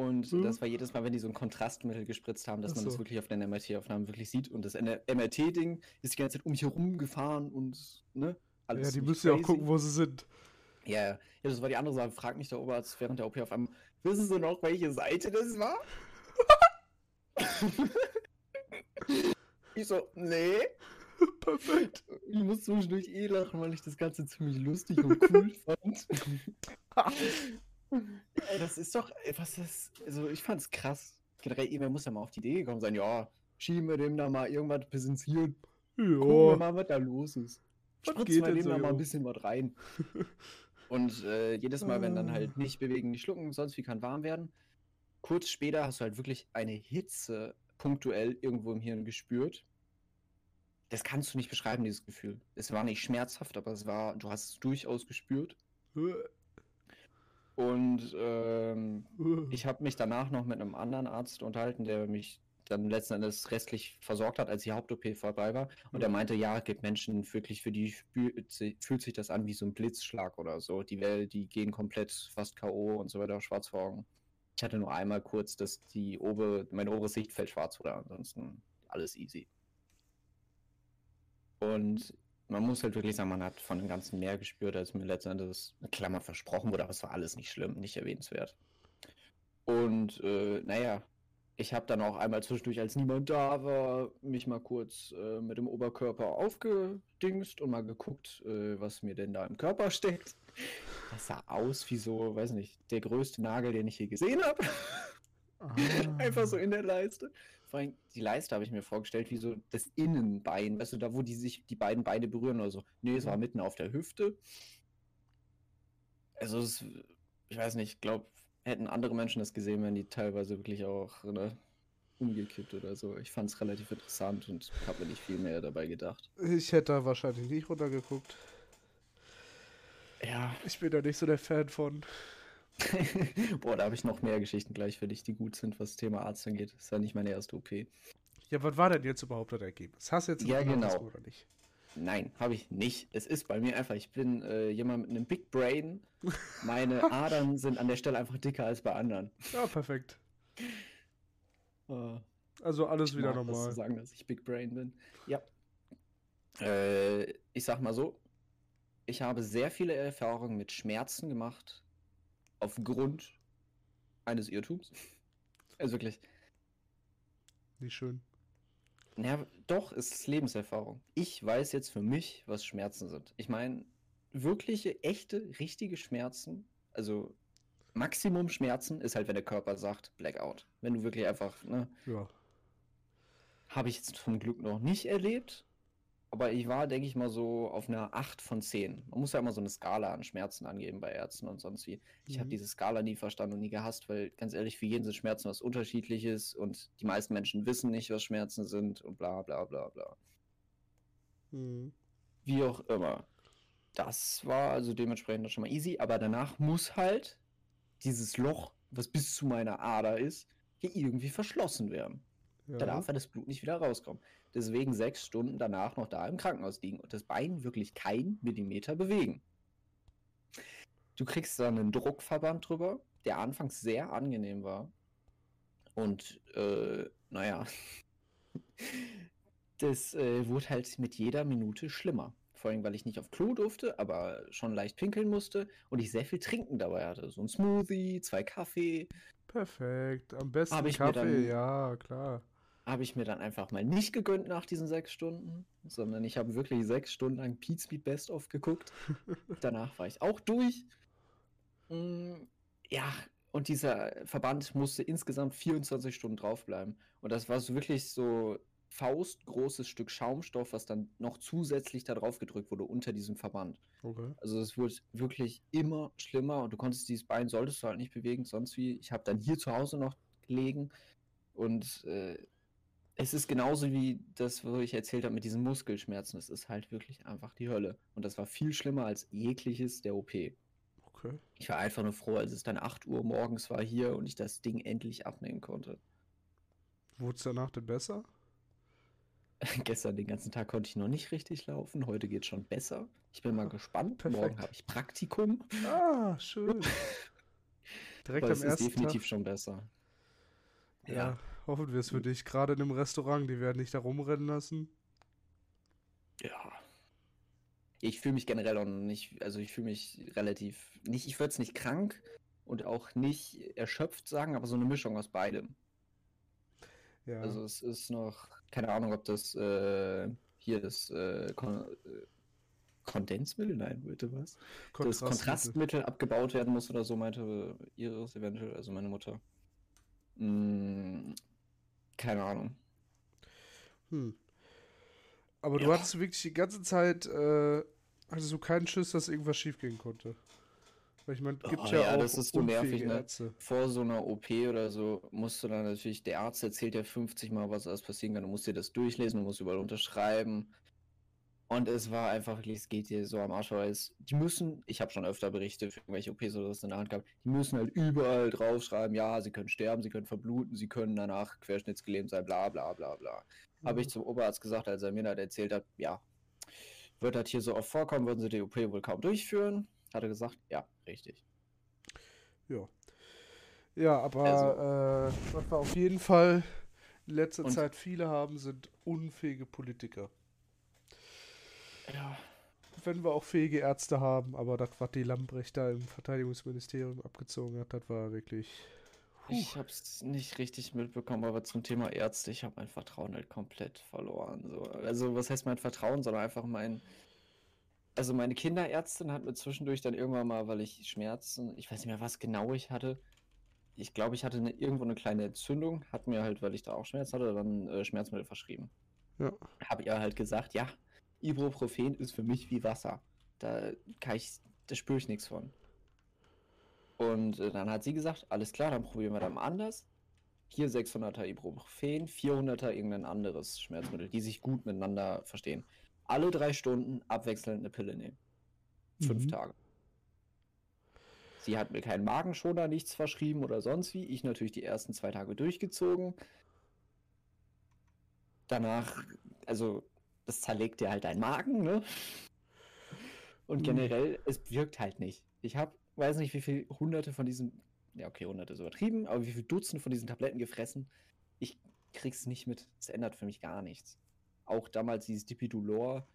Und Mhm. das war jedes Mal, wenn die so ein Kontrastmittel gespritzt haben, dass Ach man das so. wirklich auf den MRT-Aufnahmen wirklich sieht. Und das MRT-Ding ist die ganze Zeit um mich herum gefahren und, ne? Ja, alles die ziemlich müssen ja auch gucken, wo sie sind. Ja, ja, Ja, das war die andere Sache. Fragt mich der Oberarzt während der OP auf einmal, wissen Sie noch, welche Seite das war? ich so, nee. <laughs> Perfekt. Ich muss zwischendurch eh lachen, weil ich das Ganze ziemlich lustig und cool <laughs> fand. Das ist doch, was das, also ich fand's krass. Generell, irgendwer muss ja mal auf die Idee gekommen sein, ja, schieben wir dem da mal irgendwas bis ins Hirn. Gucken wir Ja. mal, was da los ist. Was Spritzen wir dem so, da mal ein jo? bisschen was rein. <laughs> Und äh, jedes Mal, wenn dann Ah. halt nicht bewegen, nicht schlucken, sonst wie kann warm werden. Kurz später hast du halt wirklich eine Hitze punktuell irgendwo im Hirn gespürt. Das kannst du nicht beschreiben, dieses Gefühl. Es war nicht schmerzhaft, aber es war, du hast es durchaus gespürt. Und ähm, ich habe mich danach noch mit einem anderen Arzt unterhalten, der mich dann letzten Endes restlich versorgt hat, als die Haupt-OP vorbei war. Und er meinte, ja, es gibt Menschen wirklich, für die fühlt sich das an wie so ein Blitzschlag oder so. Die, die gehen komplett fast K.O. und so weiter, schwarz vor Augen. Ich hatte nur einmal kurz, dass die obere, mein oberes Sichtfeld schwarz wurde, ansonsten alles easy. Und man muss halt wirklich sagen, man hat von dem Ganzen mehr gespürt, als mir letzten Endes eine Klammer versprochen wurde, aber es war alles nicht schlimm, nicht erwähnenswert. Und äh, naja, ich habe dann auch einmal zwischendurch, als niemand da war, mich mal kurz äh, mit dem Oberkörper aufgedingst und mal geguckt, äh, was mir denn da im Körper steckt. Das sah aus wie so, weiß nicht, der größte Nagel, den ich je gesehen habe. Einfach so in der Leiste. Vor allem, die Leiste habe ich mir vorgestellt, wie so das Innenbein, weißt du, da wo die sich die beiden Beine berühren oder so. Nee, es war mitten auf der Hüfte. Also, es, ich weiß nicht, ich glaube, hätten andere Menschen das gesehen, wären die teilweise wirklich auch ne, umgekippt oder so. Ich fand es relativ interessant und habe mir nicht viel mehr dabei gedacht. Ich hätte da wahrscheinlich nicht runtergeguckt. Ja, Ich bin da nicht so der Fan von. <laughs> boah, da habe ich noch mehr Geschichten gleich für dich, die gut sind, was das Thema Arzt angeht. Das ist ja nicht meine erste OP. Ja, was war denn jetzt überhaupt das Ergebnis? Hast du jetzt Ja, genau. oder nicht? Nein, habe ich nicht. Es ist bei mir einfach, ich bin äh, jemand mit einem Big Brain. Meine <laughs> Adern sind an der Stelle einfach dicker als bei anderen. Ja, perfekt. Äh, Also alles wieder mag das normal. zu sagen, dass ich Big Brain bin. Ja. Äh, ich sag mal so, ich habe sehr viele Erfahrungen mit Schmerzen gemacht aufgrund eines Irrtums. <laughs> Also wirklich. Nicht schön. Ja, doch, es ist Lebenserfahrung. Ich weiß jetzt für mich, was Schmerzen sind. Ich meine, wirkliche, echte, richtige Schmerzen, also Maximum Schmerzen ist halt, wenn der Körper sagt, Blackout. Wenn du wirklich einfach, ne, Ja. habe ich jetzt zum Glück noch nicht erlebt. Aber ich war, denke ich mal, so auf einer 8 von 10. Man muss ja immer so eine Skala an Schmerzen angeben bei Ärzten und sonst wie. Ich habe Mhm. diese Skala nie verstanden und nie gehasst, weil ganz ehrlich, für jeden sind Schmerzen was Unterschiedliches und die meisten Menschen wissen nicht, was Schmerzen sind und bla bla bla bla. Mhm. Wie auch immer. Das war also dementsprechend dann schon mal easy, aber danach muss halt dieses Loch, was bis zu meiner Ader ist, hier irgendwie verschlossen werden. Da Ja. darf ja das Blut nicht wieder rauskommen. Deswegen sechs Stunden danach noch da im Krankenhaus liegen und das Bein wirklich kein Millimeter bewegen. Du kriegst dann einen Druckverband drüber, der anfangs sehr angenehm war. Und äh, naja, <laughs> das äh, wurde halt mit jeder Minute schlimmer. Vor allem, weil ich nicht auf Klo durfte, aber schon leicht pinkeln musste und ich sehr viel Trinken dabei hatte. So ein Smoothie, zwei Kaffee, Perfekt. Am besten Kaffee, dann- ja, klar. Habe ich mir dann einfach mal nicht gegönnt nach diesen sechs Stunden, sondern ich habe wirklich sechs Stunden lang Pete Speed Best of geguckt. <laughs> Danach war ich auch durch. Mm, Ja, und dieser Verband musste insgesamt 24 Stunden draufbleiben. Und das war so wirklich so faustgroßes Stück Schaumstoff, was dann noch zusätzlich da drauf gedrückt wurde unter diesem Verband. Okay. Also es wurde wirklich immer schlimmer und du konntest dieses Bein, solltest du halt nicht bewegen, sonst wie. Ich habe dann hier zu Hause noch gelegen und äh, es ist genauso wie das, was ich erzählt habe mit diesen Muskelschmerzen. Es ist halt wirklich einfach die Hölle. Und das war viel schlimmer als jegliches der OP. Okay. Ich war einfach nur froh, als es dann 8 Uhr morgens war hier und ich das Ding endlich abnehmen konnte. Wurde es danach denn besser? <laughs> Gestern den ganzen Tag konnte ich noch nicht richtig laufen. Heute geht es schon besser. Ich bin mal gespannt. perfekt. Morgen habe ich Praktikum. Ah, schön. <laughs> Direkt Aber am es ist ersten definitiv Tag. schon besser. Ja, hoffen wir es für dich. Gerade in einem Restaurant, die werden dich da rumrennen lassen. Ja. Ich fühle mich generell auch nicht, also ich fühle mich relativ, nicht, ich würde es nicht krank und auch nicht erschöpft sagen, aber so eine Mischung aus beidem. Ja. Also es ist noch, keine Ahnung, ob das äh, hier das äh, Kon äh, Kondensmittel, nein, bitte was? Das Kontrastmittel abgebaut werden muss oder so, meinte Iris eventuell, also meine Mutter. Hm, keine Ahnung. Hm. Aber du Ja. hattest wirklich die ganze Zeit, äh, hattest du keinen Schiss, dass irgendwas schiefgehen konnte. Weil ich meine, es gibt Oh, ja, ja, auch das ist so nervig, ne? Ärzte. Vor so einer OP oder so musst du dann natürlich, der Arzt erzählt ja 50 Mal, was alles passieren kann. Du musst dir das durchlesen, du musst überall unterschreiben. Und es war einfach wirklich, es geht dir so am Arsch, weil es, die müssen, ich habe schon öfter Berichte für irgendwelche OPs oder was in der Hand gehabt, die müssen halt überall draufschreiben, ja, sie können sterben, sie können verbluten, sie können danach querschnittsgelähmt sein, bla bla bla bla. Habe ich zum Oberarzt gesagt, als er mir das erzählt hat, ja, wird das hier so oft vorkommen, würden sie die OP wohl kaum durchführen. Hat er gesagt, ja, richtig. Ja. Ja, aber Also- äh, was wir auf jeden Fall in letzter Und- Zeit viele haben, sind unfähige Politiker. Ja, Wenn wir auch fähige Ärzte haben, aber das, was die Lambrecht da im Verteidigungsministerium abgezogen hat, das war wirklich. Ich habe es nicht richtig mitbekommen, aber zum Thema Ärzte, ich habe mein Vertrauen halt komplett verloren. So. Also, was heißt mein Vertrauen, sondern einfach mein. Also, meine Kinderärztin hat mir zwischendurch dann irgendwann mal, weil ich Schmerzen, ich weiß nicht mehr, was genau ich hatte. Ich glaube, ich hatte eine, irgendwo eine kleine Entzündung, hat mir halt, weil ich da auch Schmerz hatte, dann äh, Schmerzmittel verschrieben. Ja. Habe ihr halt gesagt, ja, Ibuprofen ist für mich wie Wasser. Da kann ich, da spüre ich nichts von. Und äh, dann hat sie gesagt, alles klar, dann probieren wir dann mal anders. Hier 600er Ibuprofen, 400er irgendein anderes Schmerzmittel, die sich gut miteinander verstehen. Alle drei Stunden abwechselnd eine Pille nehmen. Fünf Mhm. Tage. Sie hat mir keinen Magenschoner, nichts verschrieben oder sonst wie. Ich natürlich die ersten zwei Tage durchgezogen. Danach, also, das zerlegt dir halt deinen Magen, ne? Und Mhm. generell, es wirkt halt nicht. Ich habe, weiß nicht, wie viel hunderte von diesen, ja, okay, hunderte ist übertrieben, aber wie viel Dutzende von diesen Tabletten gefressen. Ich krieg's nicht mit. Es ändert für mich gar nichts. Auch damals dieses Dipidolor.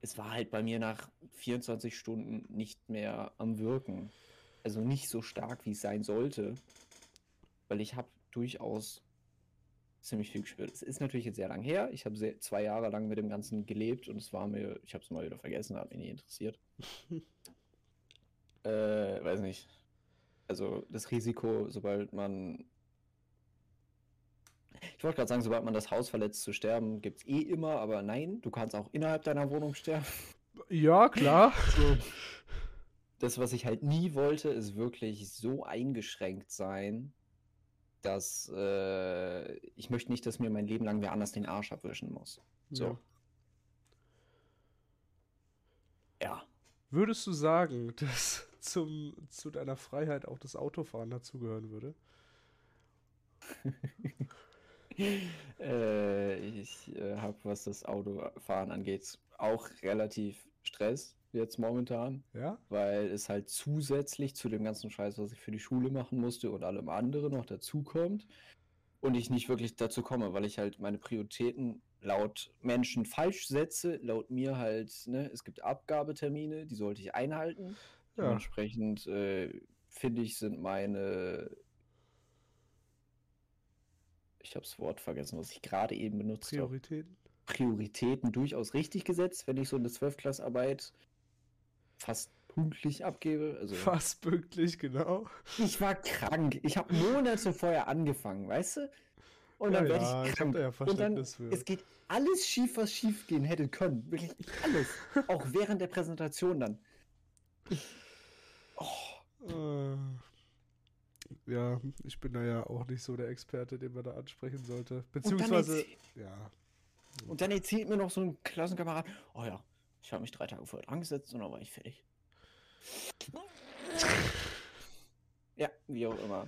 Es war halt bei mir nach 24 Stunden nicht mehr am Wirken. Also nicht so stark, wie es sein sollte. Weil ich habe durchaus ziemlich viel gespürt. Es ist natürlich jetzt sehr lang her. Ich habe zwei Jahre lang mit dem Ganzen gelebt und es war mir, ich habe es mal wieder vergessen, hat mich nie interessiert. <laughs> äh, weiß nicht. Also das Risiko, sobald man. Ich wollte gerade sagen, sobald man das Haus verletzt zu sterben, gibt es eh immer, aber nein, du kannst auch innerhalb deiner Wohnung sterben. Ja, klar. <laughs> So. Das, was ich halt nie wollte, ist wirklich so eingeschränkt sein, dass äh, ich möchte nicht, dass mir mein Leben lang wer anders den Arsch abwischen muss. So. Ja. Ja. Würdest du sagen, <laughs> dass zum, zu deiner Freiheit auch das Autofahren dazugehören würde? <laughs> Äh, ich äh, habe, was das Autofahren angeht, auch relativ Stress jetzt momentan, Ja? weil es halt zusätzlich zu dem ganzen Scheiß, was ich für die Schule machen musste und allem anderen noch dazukommt und ich nicht wirklich dazu komme, weil ich halt meine Prioritäten laut Menschen falsch setze, laut mir halt, ne, es gibt Abgabetermine, die sollte ich einhalten. Ja. Dementsprechend äh, finde ich, sind meine. Ich habe das Wort vergessen, was ich gerade eben benutzt habe. Prioritäten? Prioritäten durchaus richtig gesetzt, wenn ich so eine Zwölfklassarbeit fast pünktlich abgebe. Also <laughs> Fast pünktlich, genau. ich war krank. Ich habe Monate vorher angefangen, weißt du? Und dann Ja, werde ich ich krank. da ja und dann, Verständnis für. es geht alles schief, was schief gehen hätte können. Wirklich alles. Auch während der Präsentation dann. Oh, Äh, ja, ich bin da ja auch nicht so der Experte, den man da ansprechen sollte. und, Beziehungsweise, erzäh- ja, und dann erzählt mir noch so ein Klassenkamerad, oh ja, ich habe mich drei Tage vorher dran gesetzt und dann war ich fertig. Ja, wie auch immer.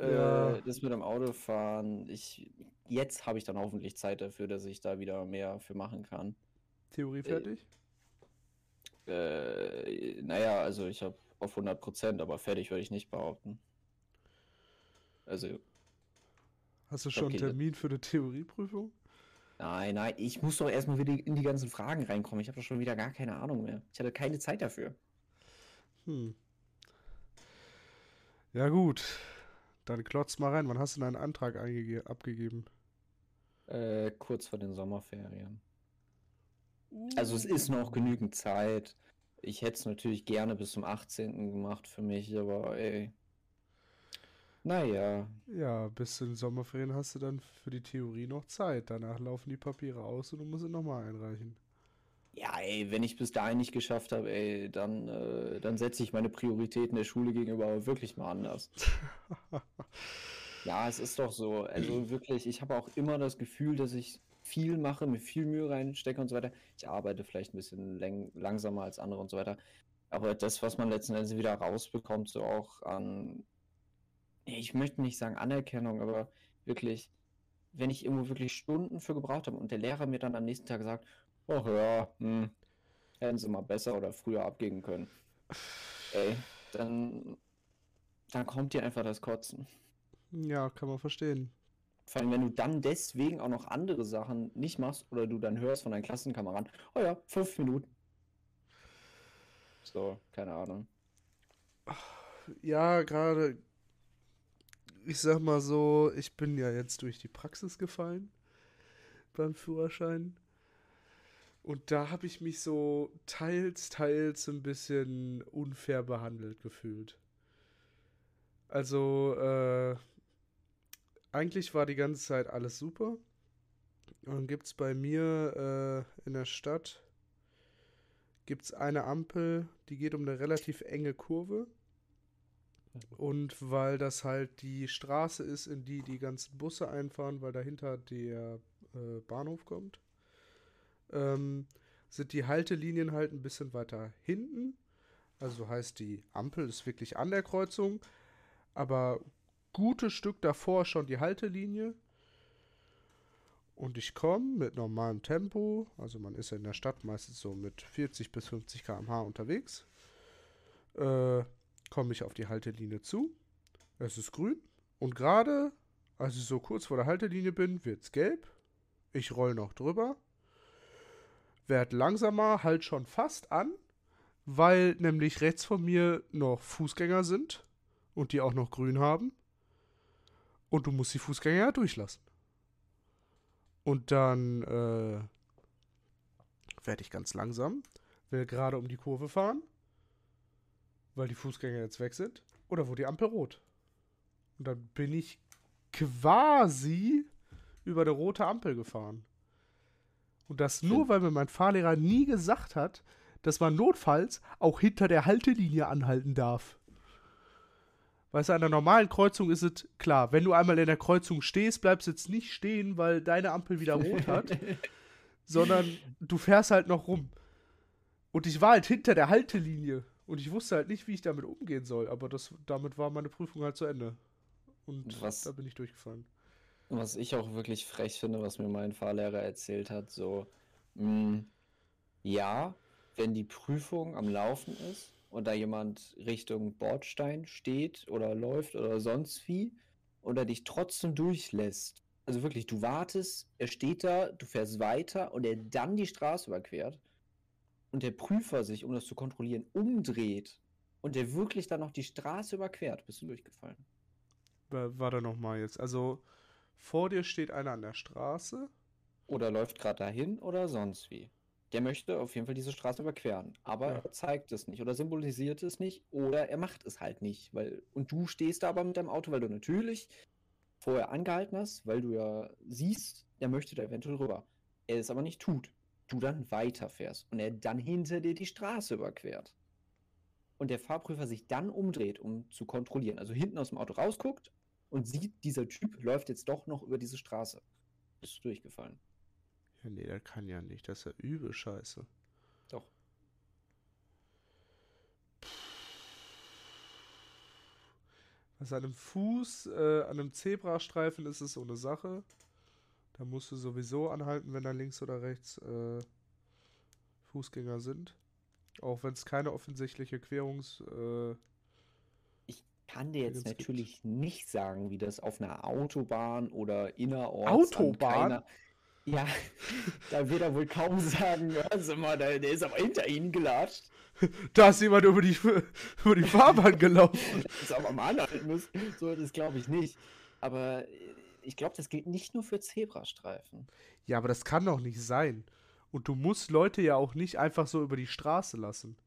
Ja. Äh, das mit dem Autofahren, ich, jetzt habe ich dann hoffentlich Zeit dafür, dass ich da wieder mehr für machen kann. Theorie fertig? Äh, naja, also ich habe auf 100 Prozent, aber fertig würde ich nicht behaupten. Also, Hast du schon einen okay, das- Termin für eine Theorieprüfung? Nein, nein, ich muss doch erstmal wieder in die ganzen Fragen reinkommen. Ich habe doch schon wieder gar keine Ahnung mehr. Ich hatte keine Zeit dafür. Hm. Ja, gut. Dann klotz mal rein. Wann hast du deinen Antrag abgegeben? Äh, kurz vor den Sommerferien. Also es ist noch genügend Zeit. Ich hätte es natürlich gerne bis zum 18. gemacht für mich, aber ey. Naja, Ja, bis zu den Sommerferien hast du dann für die Theorie noch Zeit. Danach laufen die Papiere aus und du musst sie nochmal einreichen. ja, ey, wenn ich bis dahin nicht geschafft habe, ey, dann, äh, dann setze ich meine Prioritäten der Schule gegenüber wirklich mal anders. <laughs> Ja, es ist doch so. Also wirklich, ich habe auch immer das Gefühl, dass ich viel mache, mir viel Mühe reinstecke und so weiter. Ich arbeite vielleicht ein bisschen läng langsamer als andere und so weiter. Aber das, was man letzten Endes wieder rausbekommt, so auch an, ich möchte nicht sagen Anerkennung, aber wirklich, wenn ich irgendwo wirklich Stunden für gebraucht habe und der Lehrer mir dann am nächsten Tag sagt, ach ja, hm, hätten sie mal besser oder früher abgeben können. Ey, dann, dann kommt dir einfach das Kotzen. Ja, kann man verstehen. Vor allem, wenn du dann deswegen auch noch andere Sachen nicht machst oder du dann hörst von deinen Klassenkameraden, oh ja, fünf Minuten. So, keine Ahnung. Ja, gerade, ich sag mal so, ich bin ja jetzt durch die Praxis gefallen beim Führerschein. Und da habe ich mich so teils, teils ein bisschen unfair behandelt gefühlt. Also, äh, eigentlich war die ganze Zeit alles super. Und dann gibt es bei mir äh, in der Stadt gibt's eine Ampel, die geht um eine relativ enge Kurve. Und weil das halt die Straße ist, in die die ganzen Busse einfahren, weil dahinter der äh, Bahnhof kommt, ähm, sind die Haltelinien halt ein bisschen weiter hinten. Also heißt die Ampel ist wirklich an der Kreuzung, aber gutes Stück davor schon die Haltelinie. Und ich komme mit normalem Tempo, also man ist ja in der Stadt meistens so mit 40 bis 50 km/h unterwegs, äh, komme ich auf die Haltelinie zu. Es ist grün. Und gerade, als ich so kurz vor der Haltelinie bin, wird es gelb. Ich roll noch drüber. Werd langsamer, halt schon fast an, weil nämlich rechts von mir noch Fußgänger sind und die auch noch grün haben. Und du musst die Fußgänger ja durchlassen. Und dann äh, werde ich ganz langsam, will gerade um die Kurve fahren, weil die Fußgänger jetzt weg sind, oder wo die Ampel rot. Und dann bin ich quasi über eine rote Ampel gefahren. Und das nur, weil mir mein Fahrlehrer nie gesagt hat, dass man notfalls auch hinter der Haltelinie anhalten darf. Weißt du, an der normalen Kreuzung ist es klar, wenn du einmal in der Kreuzung stehst, bleibst du jetzt nicht stehen, weil deine Ampel wieder rot hat, <laughs> sondern du fährst halt noch rum. Und ich war halt hinter der Haltelinie und ich wusste halt nicht, wie ich damit umgehen soll, aber das, damit war meine Prüfung halt zu Ende. Und Was- da bin ich durchgefallen. Was ich auch wirklich frech finde, was mir mein Fahrlehrer erzählt hat, so, mh, ja, wenn die Prüfung am Laufen ist und da jemand Richtung Bordstein steht oder läuft oder sonst wie und er dich trotzdem durchlässt. Also wirklich, du wartest, er steht da, du fährst weiter und er dann die Straße überquert und der Prüfer sich, um das zu kontrollieren, umdreht und der wirklich dann noch die Straße überquert, bist du durchgefallen. Wa- Warte noch mal jetzt. Also vor dir steht einer an der Straße. Oder läuft gerade dahin oder sonst wie. Der möchte auf jeden Fall diese Straße überqueren, aber Ja. er zeigt es nicht oder symbolisiert es nicht oder er macht es halt nicht, weil und du stehst da aber mit deinem Auto, weil du natürlich vorher angehalten hast, weil du ja siehst, er möchte da eventuell rüber. Er es aber nicht tut, du dann weiterfährst und er dann hinter dir die Straße überquert. Und der Fahrprüfer sich dann umdreht, um zu kontrollieren. Also hinten aus dem Auto rausguckt und sieht, dieser Typ läuft jetzt doch noch über diese Straße. Bist du durchgefallen. Ja, nee, der kann ja nicht. Das ist ja übel scheiße. Doch. Was an einem Fuß, äh, an einem Zebrastreifen ist es so eine Sache. Da musst du sowieso anhalten, wenn da links oder rechts äh, Fußgänger sind. Auch wenn es keine offensichtliche Querungs... Äh, ich kann dir jetzt natürlich gibt. nicht sagen, wie das auf einer Autobahn oder innerorts... Autobahn? Ja, <laughs> da wird er wohl kaum sagen, Sie mal, der, der ist aber hinter Ihnen gelatscht. <laughs> Da ist jemand über die, <laughs> über die Fahrbahn gelaufen. das ist aber mal anhalten müssen. So, das glaube ich nicht. Aber ich glaube, das gilt nicht nur für Zebrastreifen. Ja, aber das kann doch nicht sein. Und du musst Leute ja auch nicht einfach so über die Straße lassen.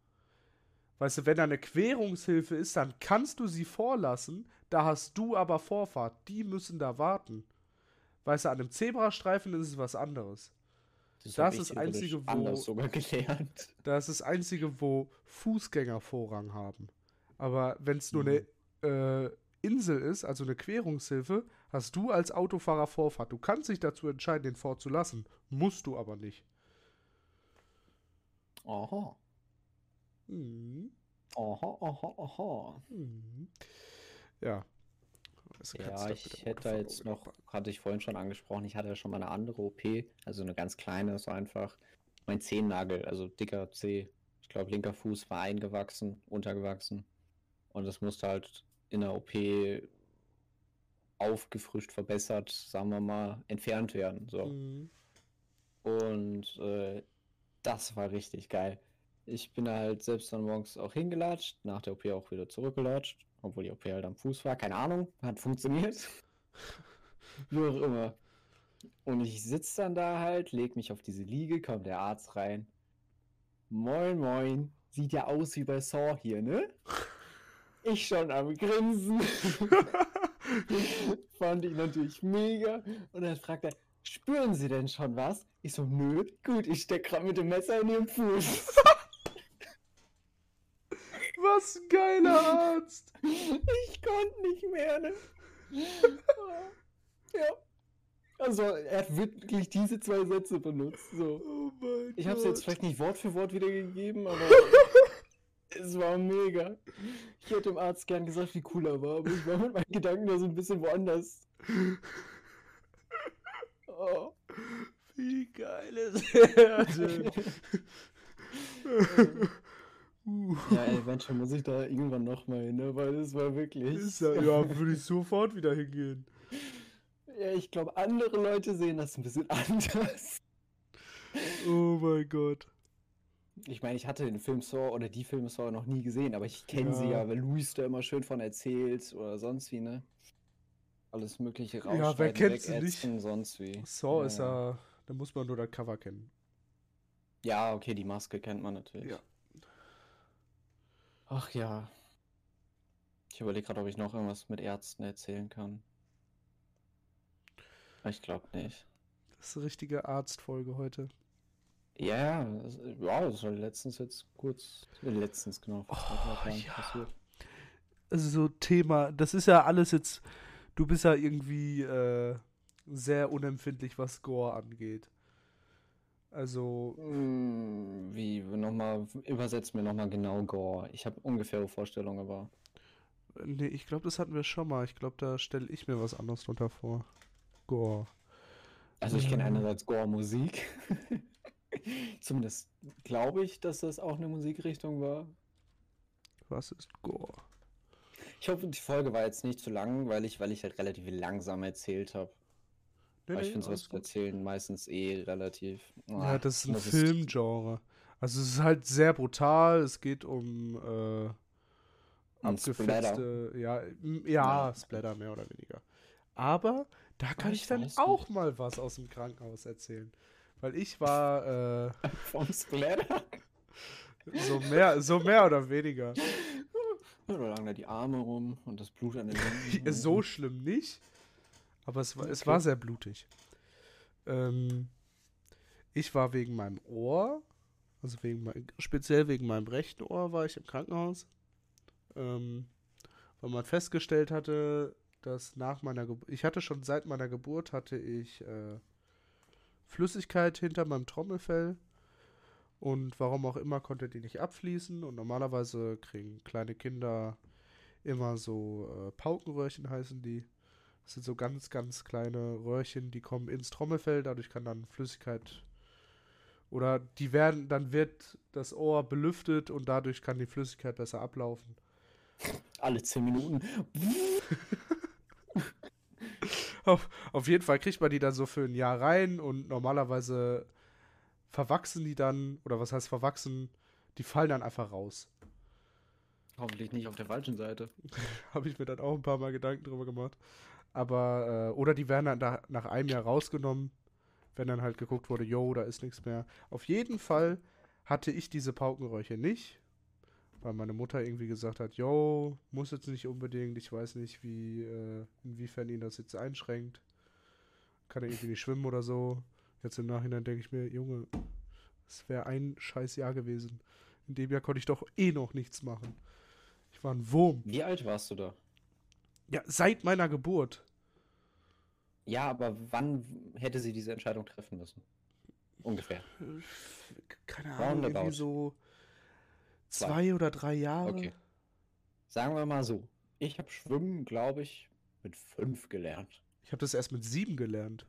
Weißt du, wenn da eine Querungshilfe ist, dann kannst du sie vorlassen, da hast du aber Vorfahrt. Die müssen da warten. Weißt du, an einem Zebrastreifen ist es was anderes. Das, das ist das einzige, wo. sogar gelernt. Das ist das einzige, wo Fußgänger Vorrang haben. Aber wenn es nur mhm. eine äh, Insel ist, also eine Querungshilfe, hast du als Autofahrer Vorfahrt. Du kannst dich dazu entscheiden, den vorzulassen. Musst du aber nicht. Aha. Mhm. Aha, aha, aha. Mhm. Ja. Also ja, ich hätte da jetzt noch, hatte ich vorhin schon angesprochen, ich hatte ja schon mal eine andere OP, also eine ganz kleine, so einfach mein Zehennagel, also dicker C, ich glaube linker Fuß war eingewachsen, untergewachsen und das musste halt in der OP aufgefrischt, verbessert, sagen wir mal, entfernt werden. So. Mhm. Und äh, das war richtig geil. Ich bin da halt selbst dann morgens auch hingelatscht, nach der OP auch wieder zurückgelatscht, obwohl die OP halt am Fuß war. Keine Ahnung, hat funktioniert. <laughs> Wie auch immer. Und ich sitze dann da halt, leg mich auf diese Liege, kommt der Arzt rein. Moin, moin. Sieht ja aus wie bei Saw hier, ne? <laughs> Ich schon am Grinsen. <laughs> <laughs> Fand ich natürlich mega. Und dann fragt er, spüren Sie denn schon was? Ich so, nö. Gut, ich steck gerade mit dem Messer in Ihrem Fuß. <laughs> was ein geiler Arzt. Ich konnte nicht mehr, ne? <laughs> ja. Also, er hat wirklich diese zwei Sätze benutzt. So. Oh ich habe es jetzt vielleicht nicht Wort für Wort wiedergegeben, aber es war mega. Ich hätte dem Arzt gern gesagt, wie cool er war, aber ich war mit meinen Gedanken da so ein bisschen woanders. Oh. Wie geil ist er ja, eventuell muss ich da irgendwann nochmal hin, ne? weil es war wirklich. Ist ja, ja, würde ich sofort wieder hingehen. Ja, ich glaube, andere Leute sehen das ein bisschen <laughs> anders. Oh mein Gott. Ich meine, ich hatte den Film Saw oder die Filme Saw noch nie gesehen, aber ich kenne ja. sie ja, weil Luis da immer schön von erzählt oder sonst wie, ne? Alles mögliche raus. Ja, wer kennt sie nicht? Sonst wie. Saw ja, ist ja, da muss man nur das Cover kennen. Ja, okay, die Maske kennt man natürlich. Ja. Ach ja. Ich überlege gerade, ob ich noch irgendwas mit Ärzten erzählen kann. Ich glaube nicht. Das ist eine richtige Arztfolge heute. Ja, das, ja, das war letztens jetzt kurz, letztens genau. Oh, ja. Passiert. Also so Thema, das ist ja alles jetzt, du bist ja irgendwie äh, sehr unempfindlich, was Gore angeht. Also. Hm, wie, nochmal, übersetzt mir nochmal genau Gore. Ich habe ungefähre Vorstellungen, aber. Nee, ich glaube, das hatten wir schon mal. Ich glaube, da stelle ich mir was anderes drunter vor. Gore. Also ich kenne einerseits Gore-Musik. <laughs> Zumindest glaube ich, dass das auch eine Musikrichtung war. Was ist Gore? Ich hoffe, die Folge war jetzt nicht zu lang, weil ich, weil ich halt relativ langsam erzählt habe. Nee, nee, ich finde sowas zu erzählen meistens eh relativ. Oh, ja, das ist ein Filmgenre. Also es ist halt sehr brutal. Es geht um äh, abgefetzte, ja, ja, ja, Splatter mehr oder weniger. Aber da kann ich, ich dann auch nicht. mal was aus dem Krankenhaus erzählen. Weil ich war. Äh, <laughs> Vom Splatter? So mehr, so mehr oder weniger. Da lagen da die Arme rum und das Blut an den Händen. <laughs> so schlimm nicht. Aber es war, okay. es war sehr blutig. Ähm, ich war wegen meinem Ohr, also wegen mein, speziell wegen meinem rechten Ohr, war ich im Krankenhaus. Ähm, weil man festgestellt hatte, dass nach meiner Geburt, ich hatte schon seit meiner Geburt, hatte ich äh, Flüssigkeit hinter meinem Trommelfell. Und warum auch immer konnte die nicht abfließen. Und normalerweise kriegen kleine Kinder immer so äh, Paukenröhrchen heißen die. Das sind so ganz, ganz kleine Röhrchen, die kommen ins Trommelfell, dadurch kann dann Flüssigkeit oder die werden, dann wird das Ohr belüftet und dadurch kann die Flüssigkeit besser ablaufen. Alle 10 Minuten. <laughs> auf, auf jeden Fall kriegt man die dann so für ein Jahr rein und normalerweise verwachsen die dann, oder was heißt verwachsen, die fallen dann einfach raus. Hoffentlich nicht auf der falschen Seite. <laughs> Habe ich mir dann auch ein paar Mal Gedanken drüber gemacht. Aber, äh, oder die werden dann da nach einem Jahr rausgenommen, wenn dann halt geguckt wurde, yo, da ist nichts mehr. Auf jeden Fall hatte ich diese Paukenräuche nicht, weil meine Mutter irgendwie gesagt hat, yo, muss jetzt nicht unbedingt, ich weiß nicht, wie, äh, inwiefern ihn das jetzt einschränkt. Kann er irgendwie nicht schwimmen oder so. Jetzt im Nachhinein denke ich mir, Junge, es wäre ein scheiß Jahr gewesen. In dem Jahr konnte ich doch eh noch nichts machen. Ich war ein Wurm. Wie alt warst du da? Ja, seit meiner Geburt. Ja, aber wann hätte sie diese Entscheidung treffen müssen? Ungefähr. Keine Ahnung, irgendwie so zwei, zwei oder drei Jahre. Okay. Sagen wir mal so. Ich habe Schwimmen, glaube ich, mit fünf gelernt. Ich habe das erst mit sieben gelernt.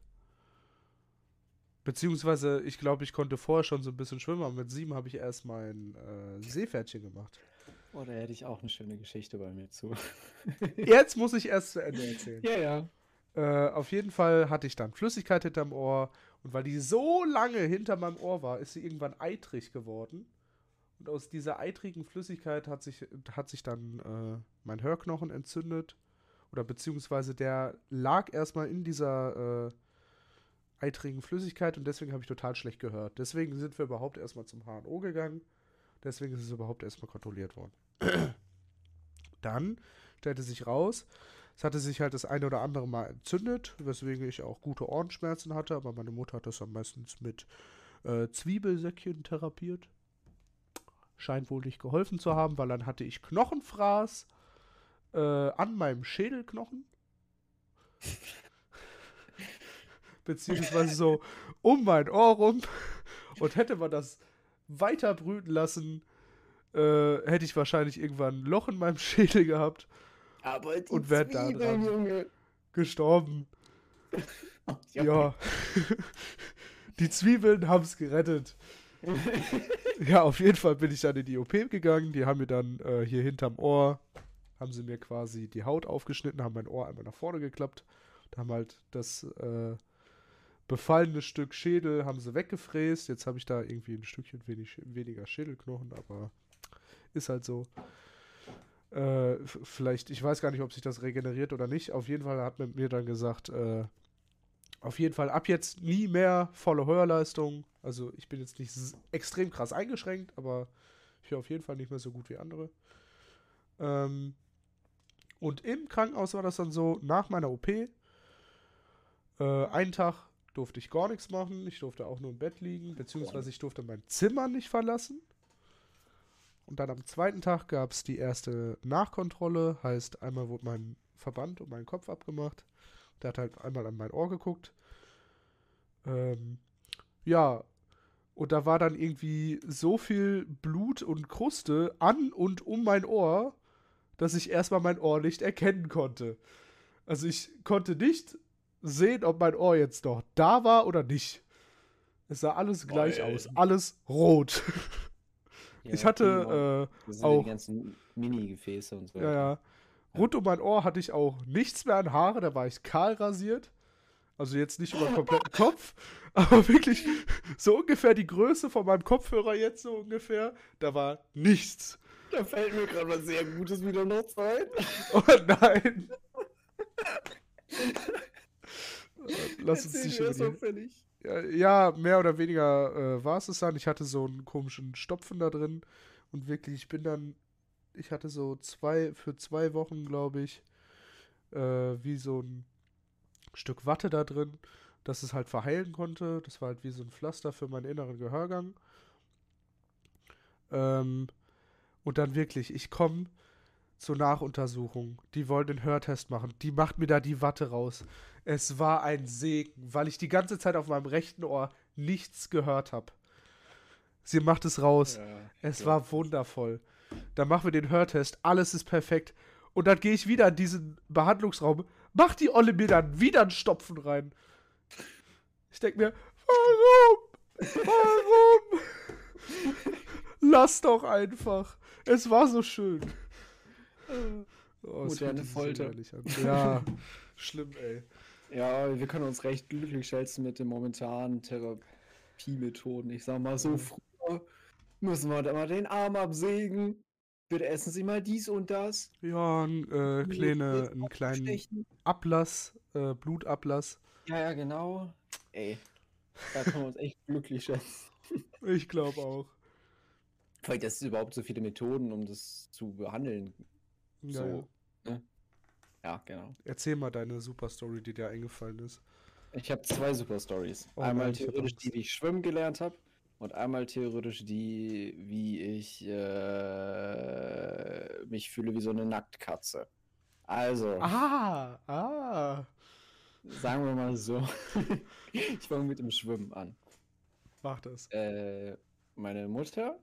Beziehungsweise, ich glaube, ich konnte vorher schon so ein bisschen schwimmen, aber mit sieben habe ich erst mein äh, Seepferdchen gemacht. Oh, da hätte ich auch eine schöne Geschichte bei mir zu. <laughs> Jetzt muss ich erst zu Ende erzählen. Ja, ja. Äh, auf jeden Fall hatte ich dann Flüssigkeit hinterm Ohr. Und weil die so lange hinter meinem Ohr war, ist sie irgendwann eitrig geworden. Und aus dieser eitrigen Flüssigkeit hat sich, hat sich dann äh, mein Hörknochen entzündet. Oder beziehungsweise der lag erstmal in dieser äh, eitrigen Flüssigkeit und deswegen habe ich total schlecht gehört. Deswegen sind wir überhaupt erstmal zum HNO gegangen. Deswegen ist es überhaupt erstmal kontrolliert worden. <clears throat> Dann stellte sich raus, es hatte sich halt das eine oder andere Mal entzündet, weswegen ich auch gute Ohrenschmerzen hatte, aber meine Mutter hat das am meisten mit äh, Zwiebelsäckchen therapiert. Scheint wohl nicht geholfen zu haben, weil dann hatte ich Knochenfraß äh, an meinem Schädelknochen. <laughs> Beziehungsweise so um mein Ohr rum. Und hätte man das weiter brüten lassen, äh, hätte ich wahrscheinlich irgendwann ein Loch in meinem Schädel gehabt. Aber die und wäre da dran Junge. gestorben. <laughs> Ja. <laughs> die Zwiebeln haben es gerettet. Ja, auf jeden Fall bin ich dann in die OP gegangen. Die haben mir dann äh, hier hinterm Ohr, haben sie mir quasi die Haut aufgeschnitten, haben mein Ohr einmal nach vorne geklappt. Da haben halt das äh, befallene Stück Schädel haben sie weggefräst. Jetzt habe ich da irgendwie ein Stückchen wenig, weniger Schädelknochen, aber ist halt so. Äh, vielleicht, ich weiß gar nicht, ob sich das regeneriert oder nicht. Auf jeden Fall hat man mir dann gesagt, äh, auf jeden Fall ab jetzt nie mehr volle Hörleistung. Also ich bin jetzt nicht extrem krass eingeschränkt, aber ich höre auf jeden Fall nicht mehr so gut wie andere. Ähm, und im Krankenhaus war das dann so, nach meiner OP, äh, einen Tag durfte ich gar nichts machen. Ich durfte auch nur im Bett liegen, beziehungsweise ich durfte mein Zimmer nicht verlassen. Und dann am zweiten Tag gab es die erste Nachkontrolle, heißt einmal wurde mein Verband und mein Kopf abgemacht. Der hat halt einmal an mein Ohr geguckt. Ähm, ja, und da war dann irgendwie so viel Blut und Kruste an und um mein Ohr, dass ich erstmal mein Ohr nicht erkennen konnte. Also ich konnte nicht sehen, ob mein Ohr jetzt noch da war oder nicht. Es sah alles gleich oh, aus, alles rot. Ja, <laughs> ich hatte äh, auch die ganzen Mini-Gefäße und so. Ja, ja. Rund um mein Ohr hatte ich auch nichts mehr an Haare, da war ich kahl rasiert. Also jetzt nicht über den kompletten <laughs> Kopf, aber wirklich so ungefähr die Größe von meinem Kopfhörer jetzt so ungefähr. Da war nichts. Da fällt mir gerade was sehr Gutes wieder noch ein. <laughs> Oh nein. <laughs> Lass uns nicht über die... Ja, mehr oder weniger äh, war es es dann. Ich hatte so einen komischen Stopfen da drin und wirklich, ich bin dann, ich hatte so zwei, für zwei Wochen, glaube ich, äh, wie so ein Stück Watte da drin, dass es halt verheilen konnte. Das war halt wie so ein Pflaster für meinen inneren Gehörgang. Ähm, und dann wirklich, ich komme zur Nachuntersuchung. Die wollen den Hörtest machen. Die macht mir da die Watte raus. Es war ein Segen, weil ich die ganze Zeit auf meinem rechten Ohr nichts gehört habe. Sie macht es raus. Ja, es ja. war wundervoll. Dann machen wir den Hörtest. Alles ist perfekt. Und dann gehe ich wieder in diesen Behandlungsraum. Mach die Olle mir dann wieder einen Stopfen rein. Ich denke mir, warum? Warum? Lass doch einfach. Es war so schön. Oh, Moderne Folter. Ja, schlimm, ey. Ja, wir können uns recht glücklich schätzen mit den momentanen Therapiemethoden. Ich sag mal, so früher müssen wir da mal den Arm absägen. Bitte essen Sie mal dies und das. Ja, ein, äh, kleine, einen kleinen Ablass, äh, Blutablass. Ja, ja, genau. Ey, da können wir uns echt glücklich schätzen. Ich glaube auch. Vielleicht ist es überhaupt so viele Methoden, um das zu behandeln. Ja, so, ja. Ne? ja, genau. Erzähl mal deine Super Story, die dir eingefallen ist. Ich habe zwei Super Stories. Oh, einmal nein, theoretisch, die, ich schwimmen gelernt habe, und einmal theoretisch die, wie ich äh, mich fühle wie so eine Nacktkatze. Also. Ah, ah. Sagen wir mal so. <laughs> ich fange mit dem Schwimmen an. Mach das. Äh, meine Mutter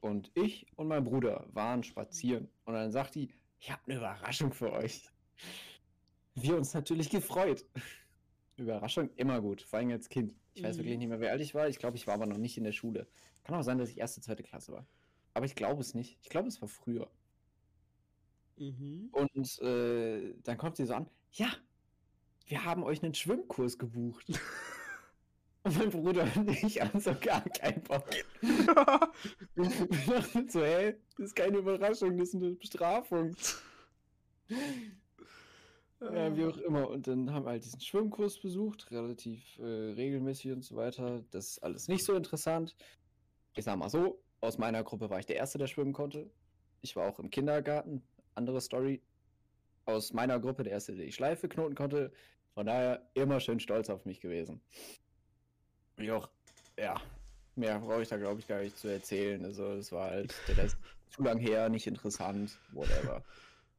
und ich und mein Bruder waren spazieren. Und dann sagt die, ich habe eine Überraschung für euch. Wir uns natürlich gefreut. Überraschung immer gut, vor allem als Kind. Ich weiß wirklich mhm. nicht mehr, wie alt ich war. Ich glaube, ich war aber noch nicht in der Schule. Kann auch sein, dass ich erste, zweite Klasse war. Aber ich glaube es nicht. Ich glaube, es war früher. Mhm. Und äh, dann kommt sie so an, ja, wir haben euch einen Schwimmkurs gebucht. <laughs> Und mein Bruder und ich haben so gar keinen Bock. <laughs> Wir dachten so, hey, das ist keine Überraschung, das ist eine Bestrafung. Ja, wie auch immer. Und dann haben wir halt diesen Schwimmkurs besucht, relativ äh, regelmäßig und so weiter. Das ist alles nicht so interessant. Ich sag mal so, aus meiner Gruppe war ich der Erste, der schwimmen konnte. Ich war auch im Kindergarten. Andere Story. Aus meiner Gruppe der Erste, der die Schleife knoten konnte. Von daher immer schön stolz auf mich gewesen. Ich auch, ja, mehr brauche ich da, glaube ich, gar nicht zu erzählen. Also, es war halt der Rest zu lang her, nicht interessant, whatever.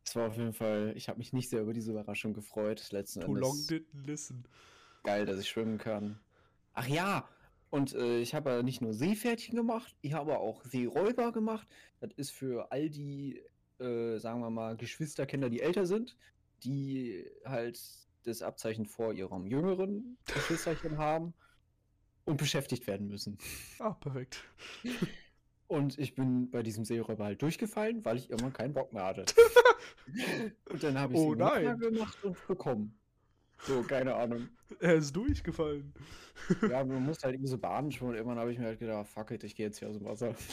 Es war auf jeden Fall, ich habe mich nicht sehr über diese Überraschung gefreut. Letzten Too Endes. long didn't listen. Geil, dass ich schwimmen kann. Ach ja, und äh, ich habe nicht nur Seepferdchen gemacht, ich habe auch Seeräuber gemacht. Das ist für all die, äh, sagen wir mal, Geschwisterkinder, die älter sind, die halt das Abzeichen vor ihrem jüngeren <laughs> Geschwisterchen haben und beschäftigt werden müssen. Ah, perfekt. <laughs> Und ich bin bei diesem Seeräuber halt durchgefallen, weil ich irgendwann keinen Bock mehr hatte. <laughs> und dann habe ich oh, nein. gemacht und bekommen. So, keine Ahnung. Er ist durchgefallen. ja, man muss halt irgendwie so Bahnen schwimmen und irgendwann habe ich mir halt gedacht, fuck it, ich gehe jetzt hier aus dem Wasser. <laughs>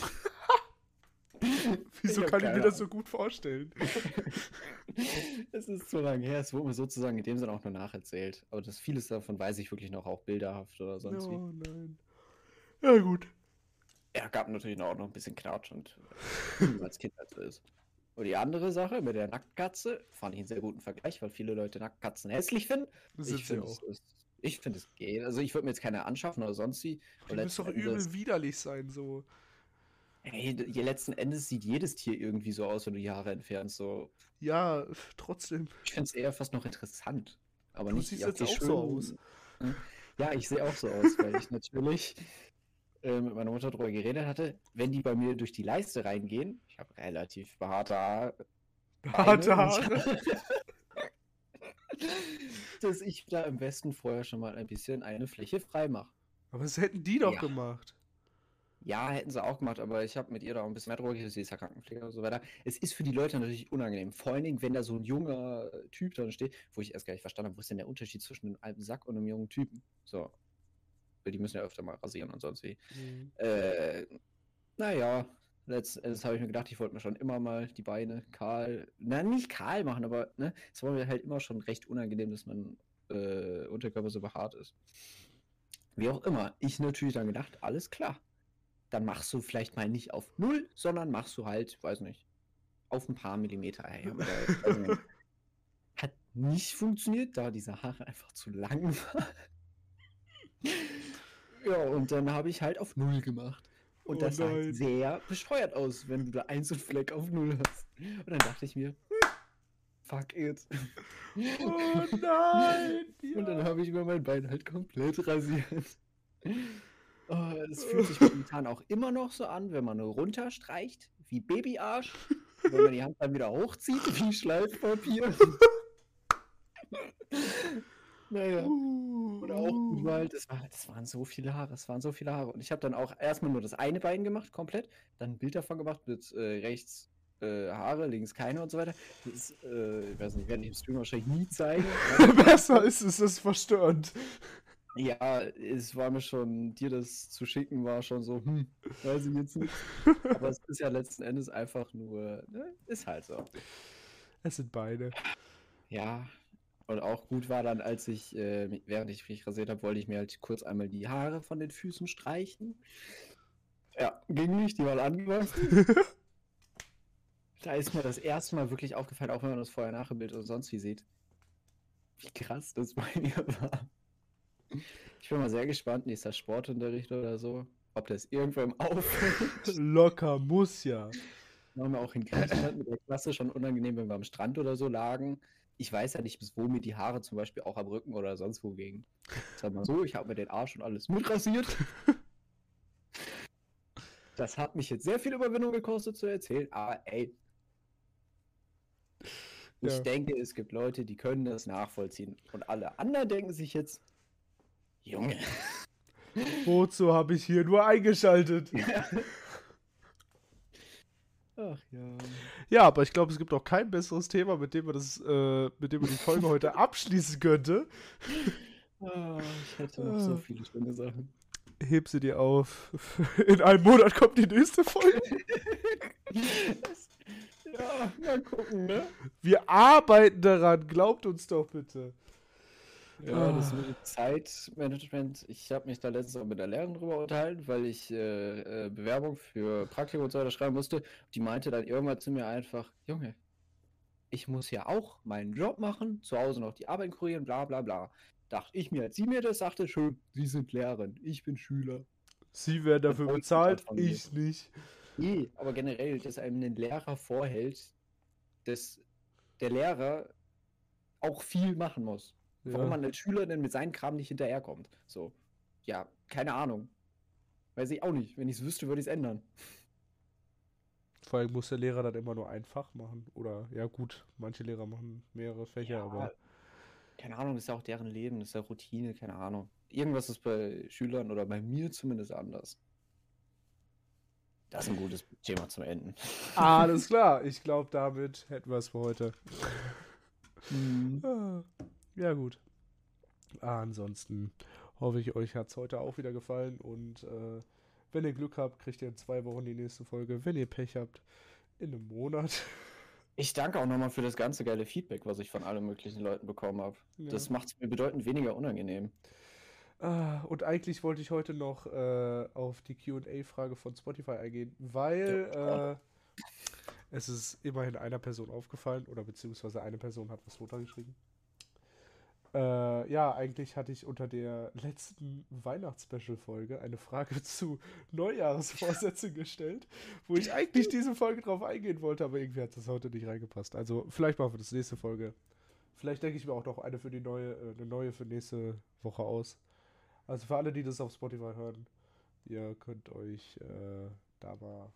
Wieso ich kann ich mir das so gut vorstellen? <laughs> es ist so lange her, es wurde mir sozusagen in dem Sinne auch nur nacherzählt. Aber das vieles davon weiß ich wirklich noch auch bilderhaft oder sonst oh, wie. Oh nein. Ja, gut. Ja, gab natürlich auch noch ein bisschen Knautsch und als Kind halt so ist. Und die andere Sache mit der Nacktkatze fand ich einen sehr guten Vergleich, weil viele Leute Nackkatzen hässlich finden. Das ich finde es, ich finde es geht. Also ich würde mir jetzt keine anschaffen oder sonst wie. Die müssen doch übel widerlich sein, so. Ey, letzten Endes sieht jedes Tier irgendwie so aus, wenn du die Haare entfernst. So. Ja, trotzdem. Ich finde es eher fast noch interessant. Aber du nicht siehst jetzt auch schön, so aus. Hm? Ja, ich sehe auch so aus, weil ich <laughs> natürlich äh, mit meiner Mutter darüber geredet hatte, wenn die bei mir durch die Leiste reingehen, ich habe relativ behaarte Haare. Behaarte Haare? <laughs> dass ich da im Westen vorher schon mal ein bisschen eine Fläche frei mache. Aber das hätten die doch ja. gemacht. Ja, hätten sie auch gemacht, aber ich habe mit ihr da auch ein bisschen mehr drüber geredet, sie ist ja Krankenpfleger und so weiter. Es ist für die Leute natürlich unangenehm. Vor allen Dingen, wenn da so ein junger Typ drin steht, wo ich erst gar nicht verstanden habe, wo ist denn der Unterschied zwischen einem alten Sack und einem jungen Typen? So. Weil die müssen ja öfter mal rasieren und sonst wie. Mhm. Äh, naja, letztendlich habe ich mir gedacht, ich wollte mir schon immer mal die Beine kahl, na nicht kahl machen, aber ne, es war mir halt immer schon recht unangenehm, dass mein äh, Unterkörper so behaart ist. Wie auch immer, ich natürlich dann gedacht, alles klar dann machst du vielleicht mal nicht auf null, sondern machst du halt, weiß nicht, auf ein paar Millimeter. Hey, <laughs> Hat nicht funktioniert, da diese Haare einfach zu lang waren. Ja, und dann habe ich halt auf Null gemacht. Und Oh das sah halt sehr bescheuert aus, wenn du da eins und Fleck auf Null hast. Und dann dachte ich mir, fuck it. Oh <laughs> nein! Und dann ja. habe ich mir mein Bein halt komplett rasiert. Oh, es <laughs> fühlt sich momentan auch immer noch so an, wenn man runterstreicht, wie Babyarsch. Wenn man die Hand dann wieder hochzieht, wie Schleifpapier. <laughs> naja. Oder auch überall, das, war, das waren so viele Haare, es waren so viele Haare. Und ich habe dann auch erstmal nur das eine Bein gemacht, komplett, dann ein Bild davon gemacht mit äh, rechts äh, Haare, links keine und so weiter. Das ist, äh, ich weiß nicht, werde ich im Stream wahrscheinlich nie zeigen. <laughs> Besser ist es, ist verstörend. Ja, es war mir schon, dir das zu schicken, war schon so, hm, weiß ich jetzt nicht. Aber es ist ja letzten Endes einfach nur, ne, ist halt so. Es sind Beine. Ja, und auch gut war dann, als ich, äh, während ich mich rasiert habe, wollte ich mir halt kurz einmal die Haare von den Füßen streichen. Ja, ging nicht, die waren angewachsen. <laughs> Da ist mir das erste Mal wirklich aufgefallen, auch wenn man das Vorher-Nachher-Bild oder sonst wie sieht, wie krass das bei <laughs> mir war. Ich bin mal sehr gespannt, nächster Sportunterricht oder so, ob das irgendwann auffällt. <laughs> Locker, muss ja. Waren wir auch in Griechenland mit der Klasse schon unangenehm, wenn wir am Strand oder so lagen. Ich weiß ja nicht, bis wo mir die Haare zum Beispiel auch am Rücken oder sonst wo gingen. <laughs> Sag mal so, ich habe mir den Arsch und alles mitrasiert. <laughs> Das hat mich jetzt sehr viel Überwindung gekostet zu erzählen, aber ey. Ich Ja. denke, es gibt Leute, die können das nachvollziehen. Und alle anderen denken sich jetzt, Junge. <laughs> Wozu habe ich hier nur eingeschaltet? Ach ja. Ja, aber ich glaube, es gibt auch kein besseres Thema, mit dem wir das, äh, mit dem wir die Folge heute <laughs> abschließen könnte. Ah, ich hätte noch so viele schöne Sachen. Heb sie dir auf. <laughs> In einem Monat kommt die nächste Folge. <laughs> ja, mal gucken, ne? Wir arbeiten daran, glaubt uns doch bitte. Ja, das Ah. mit dem Zeitmanagement. Ich habe mich da letztens auch mit der Lehrerin drüber unterhalten, weil ich äh, äh, Bewerbung für Praktikum und so weiter schreiben musste. Die meinte dann irgendwann zu mir einfach, Junge, ich muss ja auch meinen Job machen, zu Hause noch die Arbeit kurieren, bla bla bla. Dachte ich mir, als sie mir das sagte, schön, Sie sind Lehrerin, ich bin Schüler. Sie werden dafür ich bezahlt, ich nicht. Nee, aber generell, dass einem ein Lehrer vorhält, dass der Lehrer auch viel machen muss. Warum Ja. man als Schüler denn mit seinem Kram nicht hinterherkommt. So, ja, keine Ahnung. Weiß ich auch nicht. Wenn ich es wüsste, würde ich es ändern. Vor allem muss der Lehrer dann immer nur ein Fach machen. Oder, ja gut, manche Lehrer machen mehrere Fächer, Ja, aber Keine Ahnung, ist ja auch deren Leben, ist ja Routine, keine Ahnung. Irgendwas ist bei Schülern oder bei mir zumindest anders. Das ist ein gutes Thema zum Enden. alles <laughs> klar. Ich glaube, damit hätten wir es für heute. Mhm. Ja, gut. Ansonsten hoffe ich, euch hat es heute auch wieder gefallen. Und äh, wenn ihr Glück habt, kriegt ihr in zwei Wochen die nächste Folge. Wenn ihr Pech habt, in einem Monat. <laughs> Ich danke auch nochmal für das ganze geile Feedback, was ich von allen möglichen Leuten bekommen habe. Ja. Das macht es mir bedeutend weniger unangenehm. Ah, und eigentlich wollte ich heute noch äh, auf die QA-Frage von Spotify eingehen, weil Ja. äh, es ist immerhin einer Person aufgefallen oder beziehungsweise eine Person hat was runtergeschrieben. Äh, ja, eigentlich hatte ich unter der letzten Weihnachtsspecial-Folge eine Frage <laughs> zu Neujahrsvorsätzen gestellt, wo ich eigentlich diese Folge drauf eingehen wollte, aber irgendwie hat das heute nicht reingepasst. Also vielleicht machen wir das nächste Folge. Vielleicht denke ich mir auch noch eine für die neue, äh, eine neue für nächste Woche aus. Also für alle, die das auf Spotify hören, ihr könnt euch äh, da mal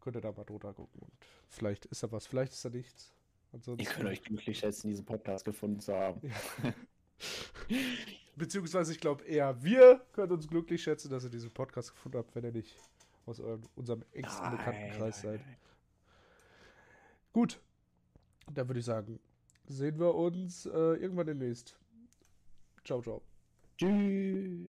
könnt ihr da mal drunter gucken und vielleicht ist da was, vielleicht ist da nichts. Ansonsten, Ihr könnt euch glücklich schätzen, diesen Podcast gefunden zu haben. <laughs> Beziehungsweise ich glaube eher, wir können uns glücklich schätzen, dass ihr diesen Podcast gefunden habt, wenn ihr nicht aus eurem, unserem engsten Bekanntenkreis seid. Gut, dann würde ich sagen, sehen wir uns äh, irgendwann demnächst. Ciao, ciao. Tschüss.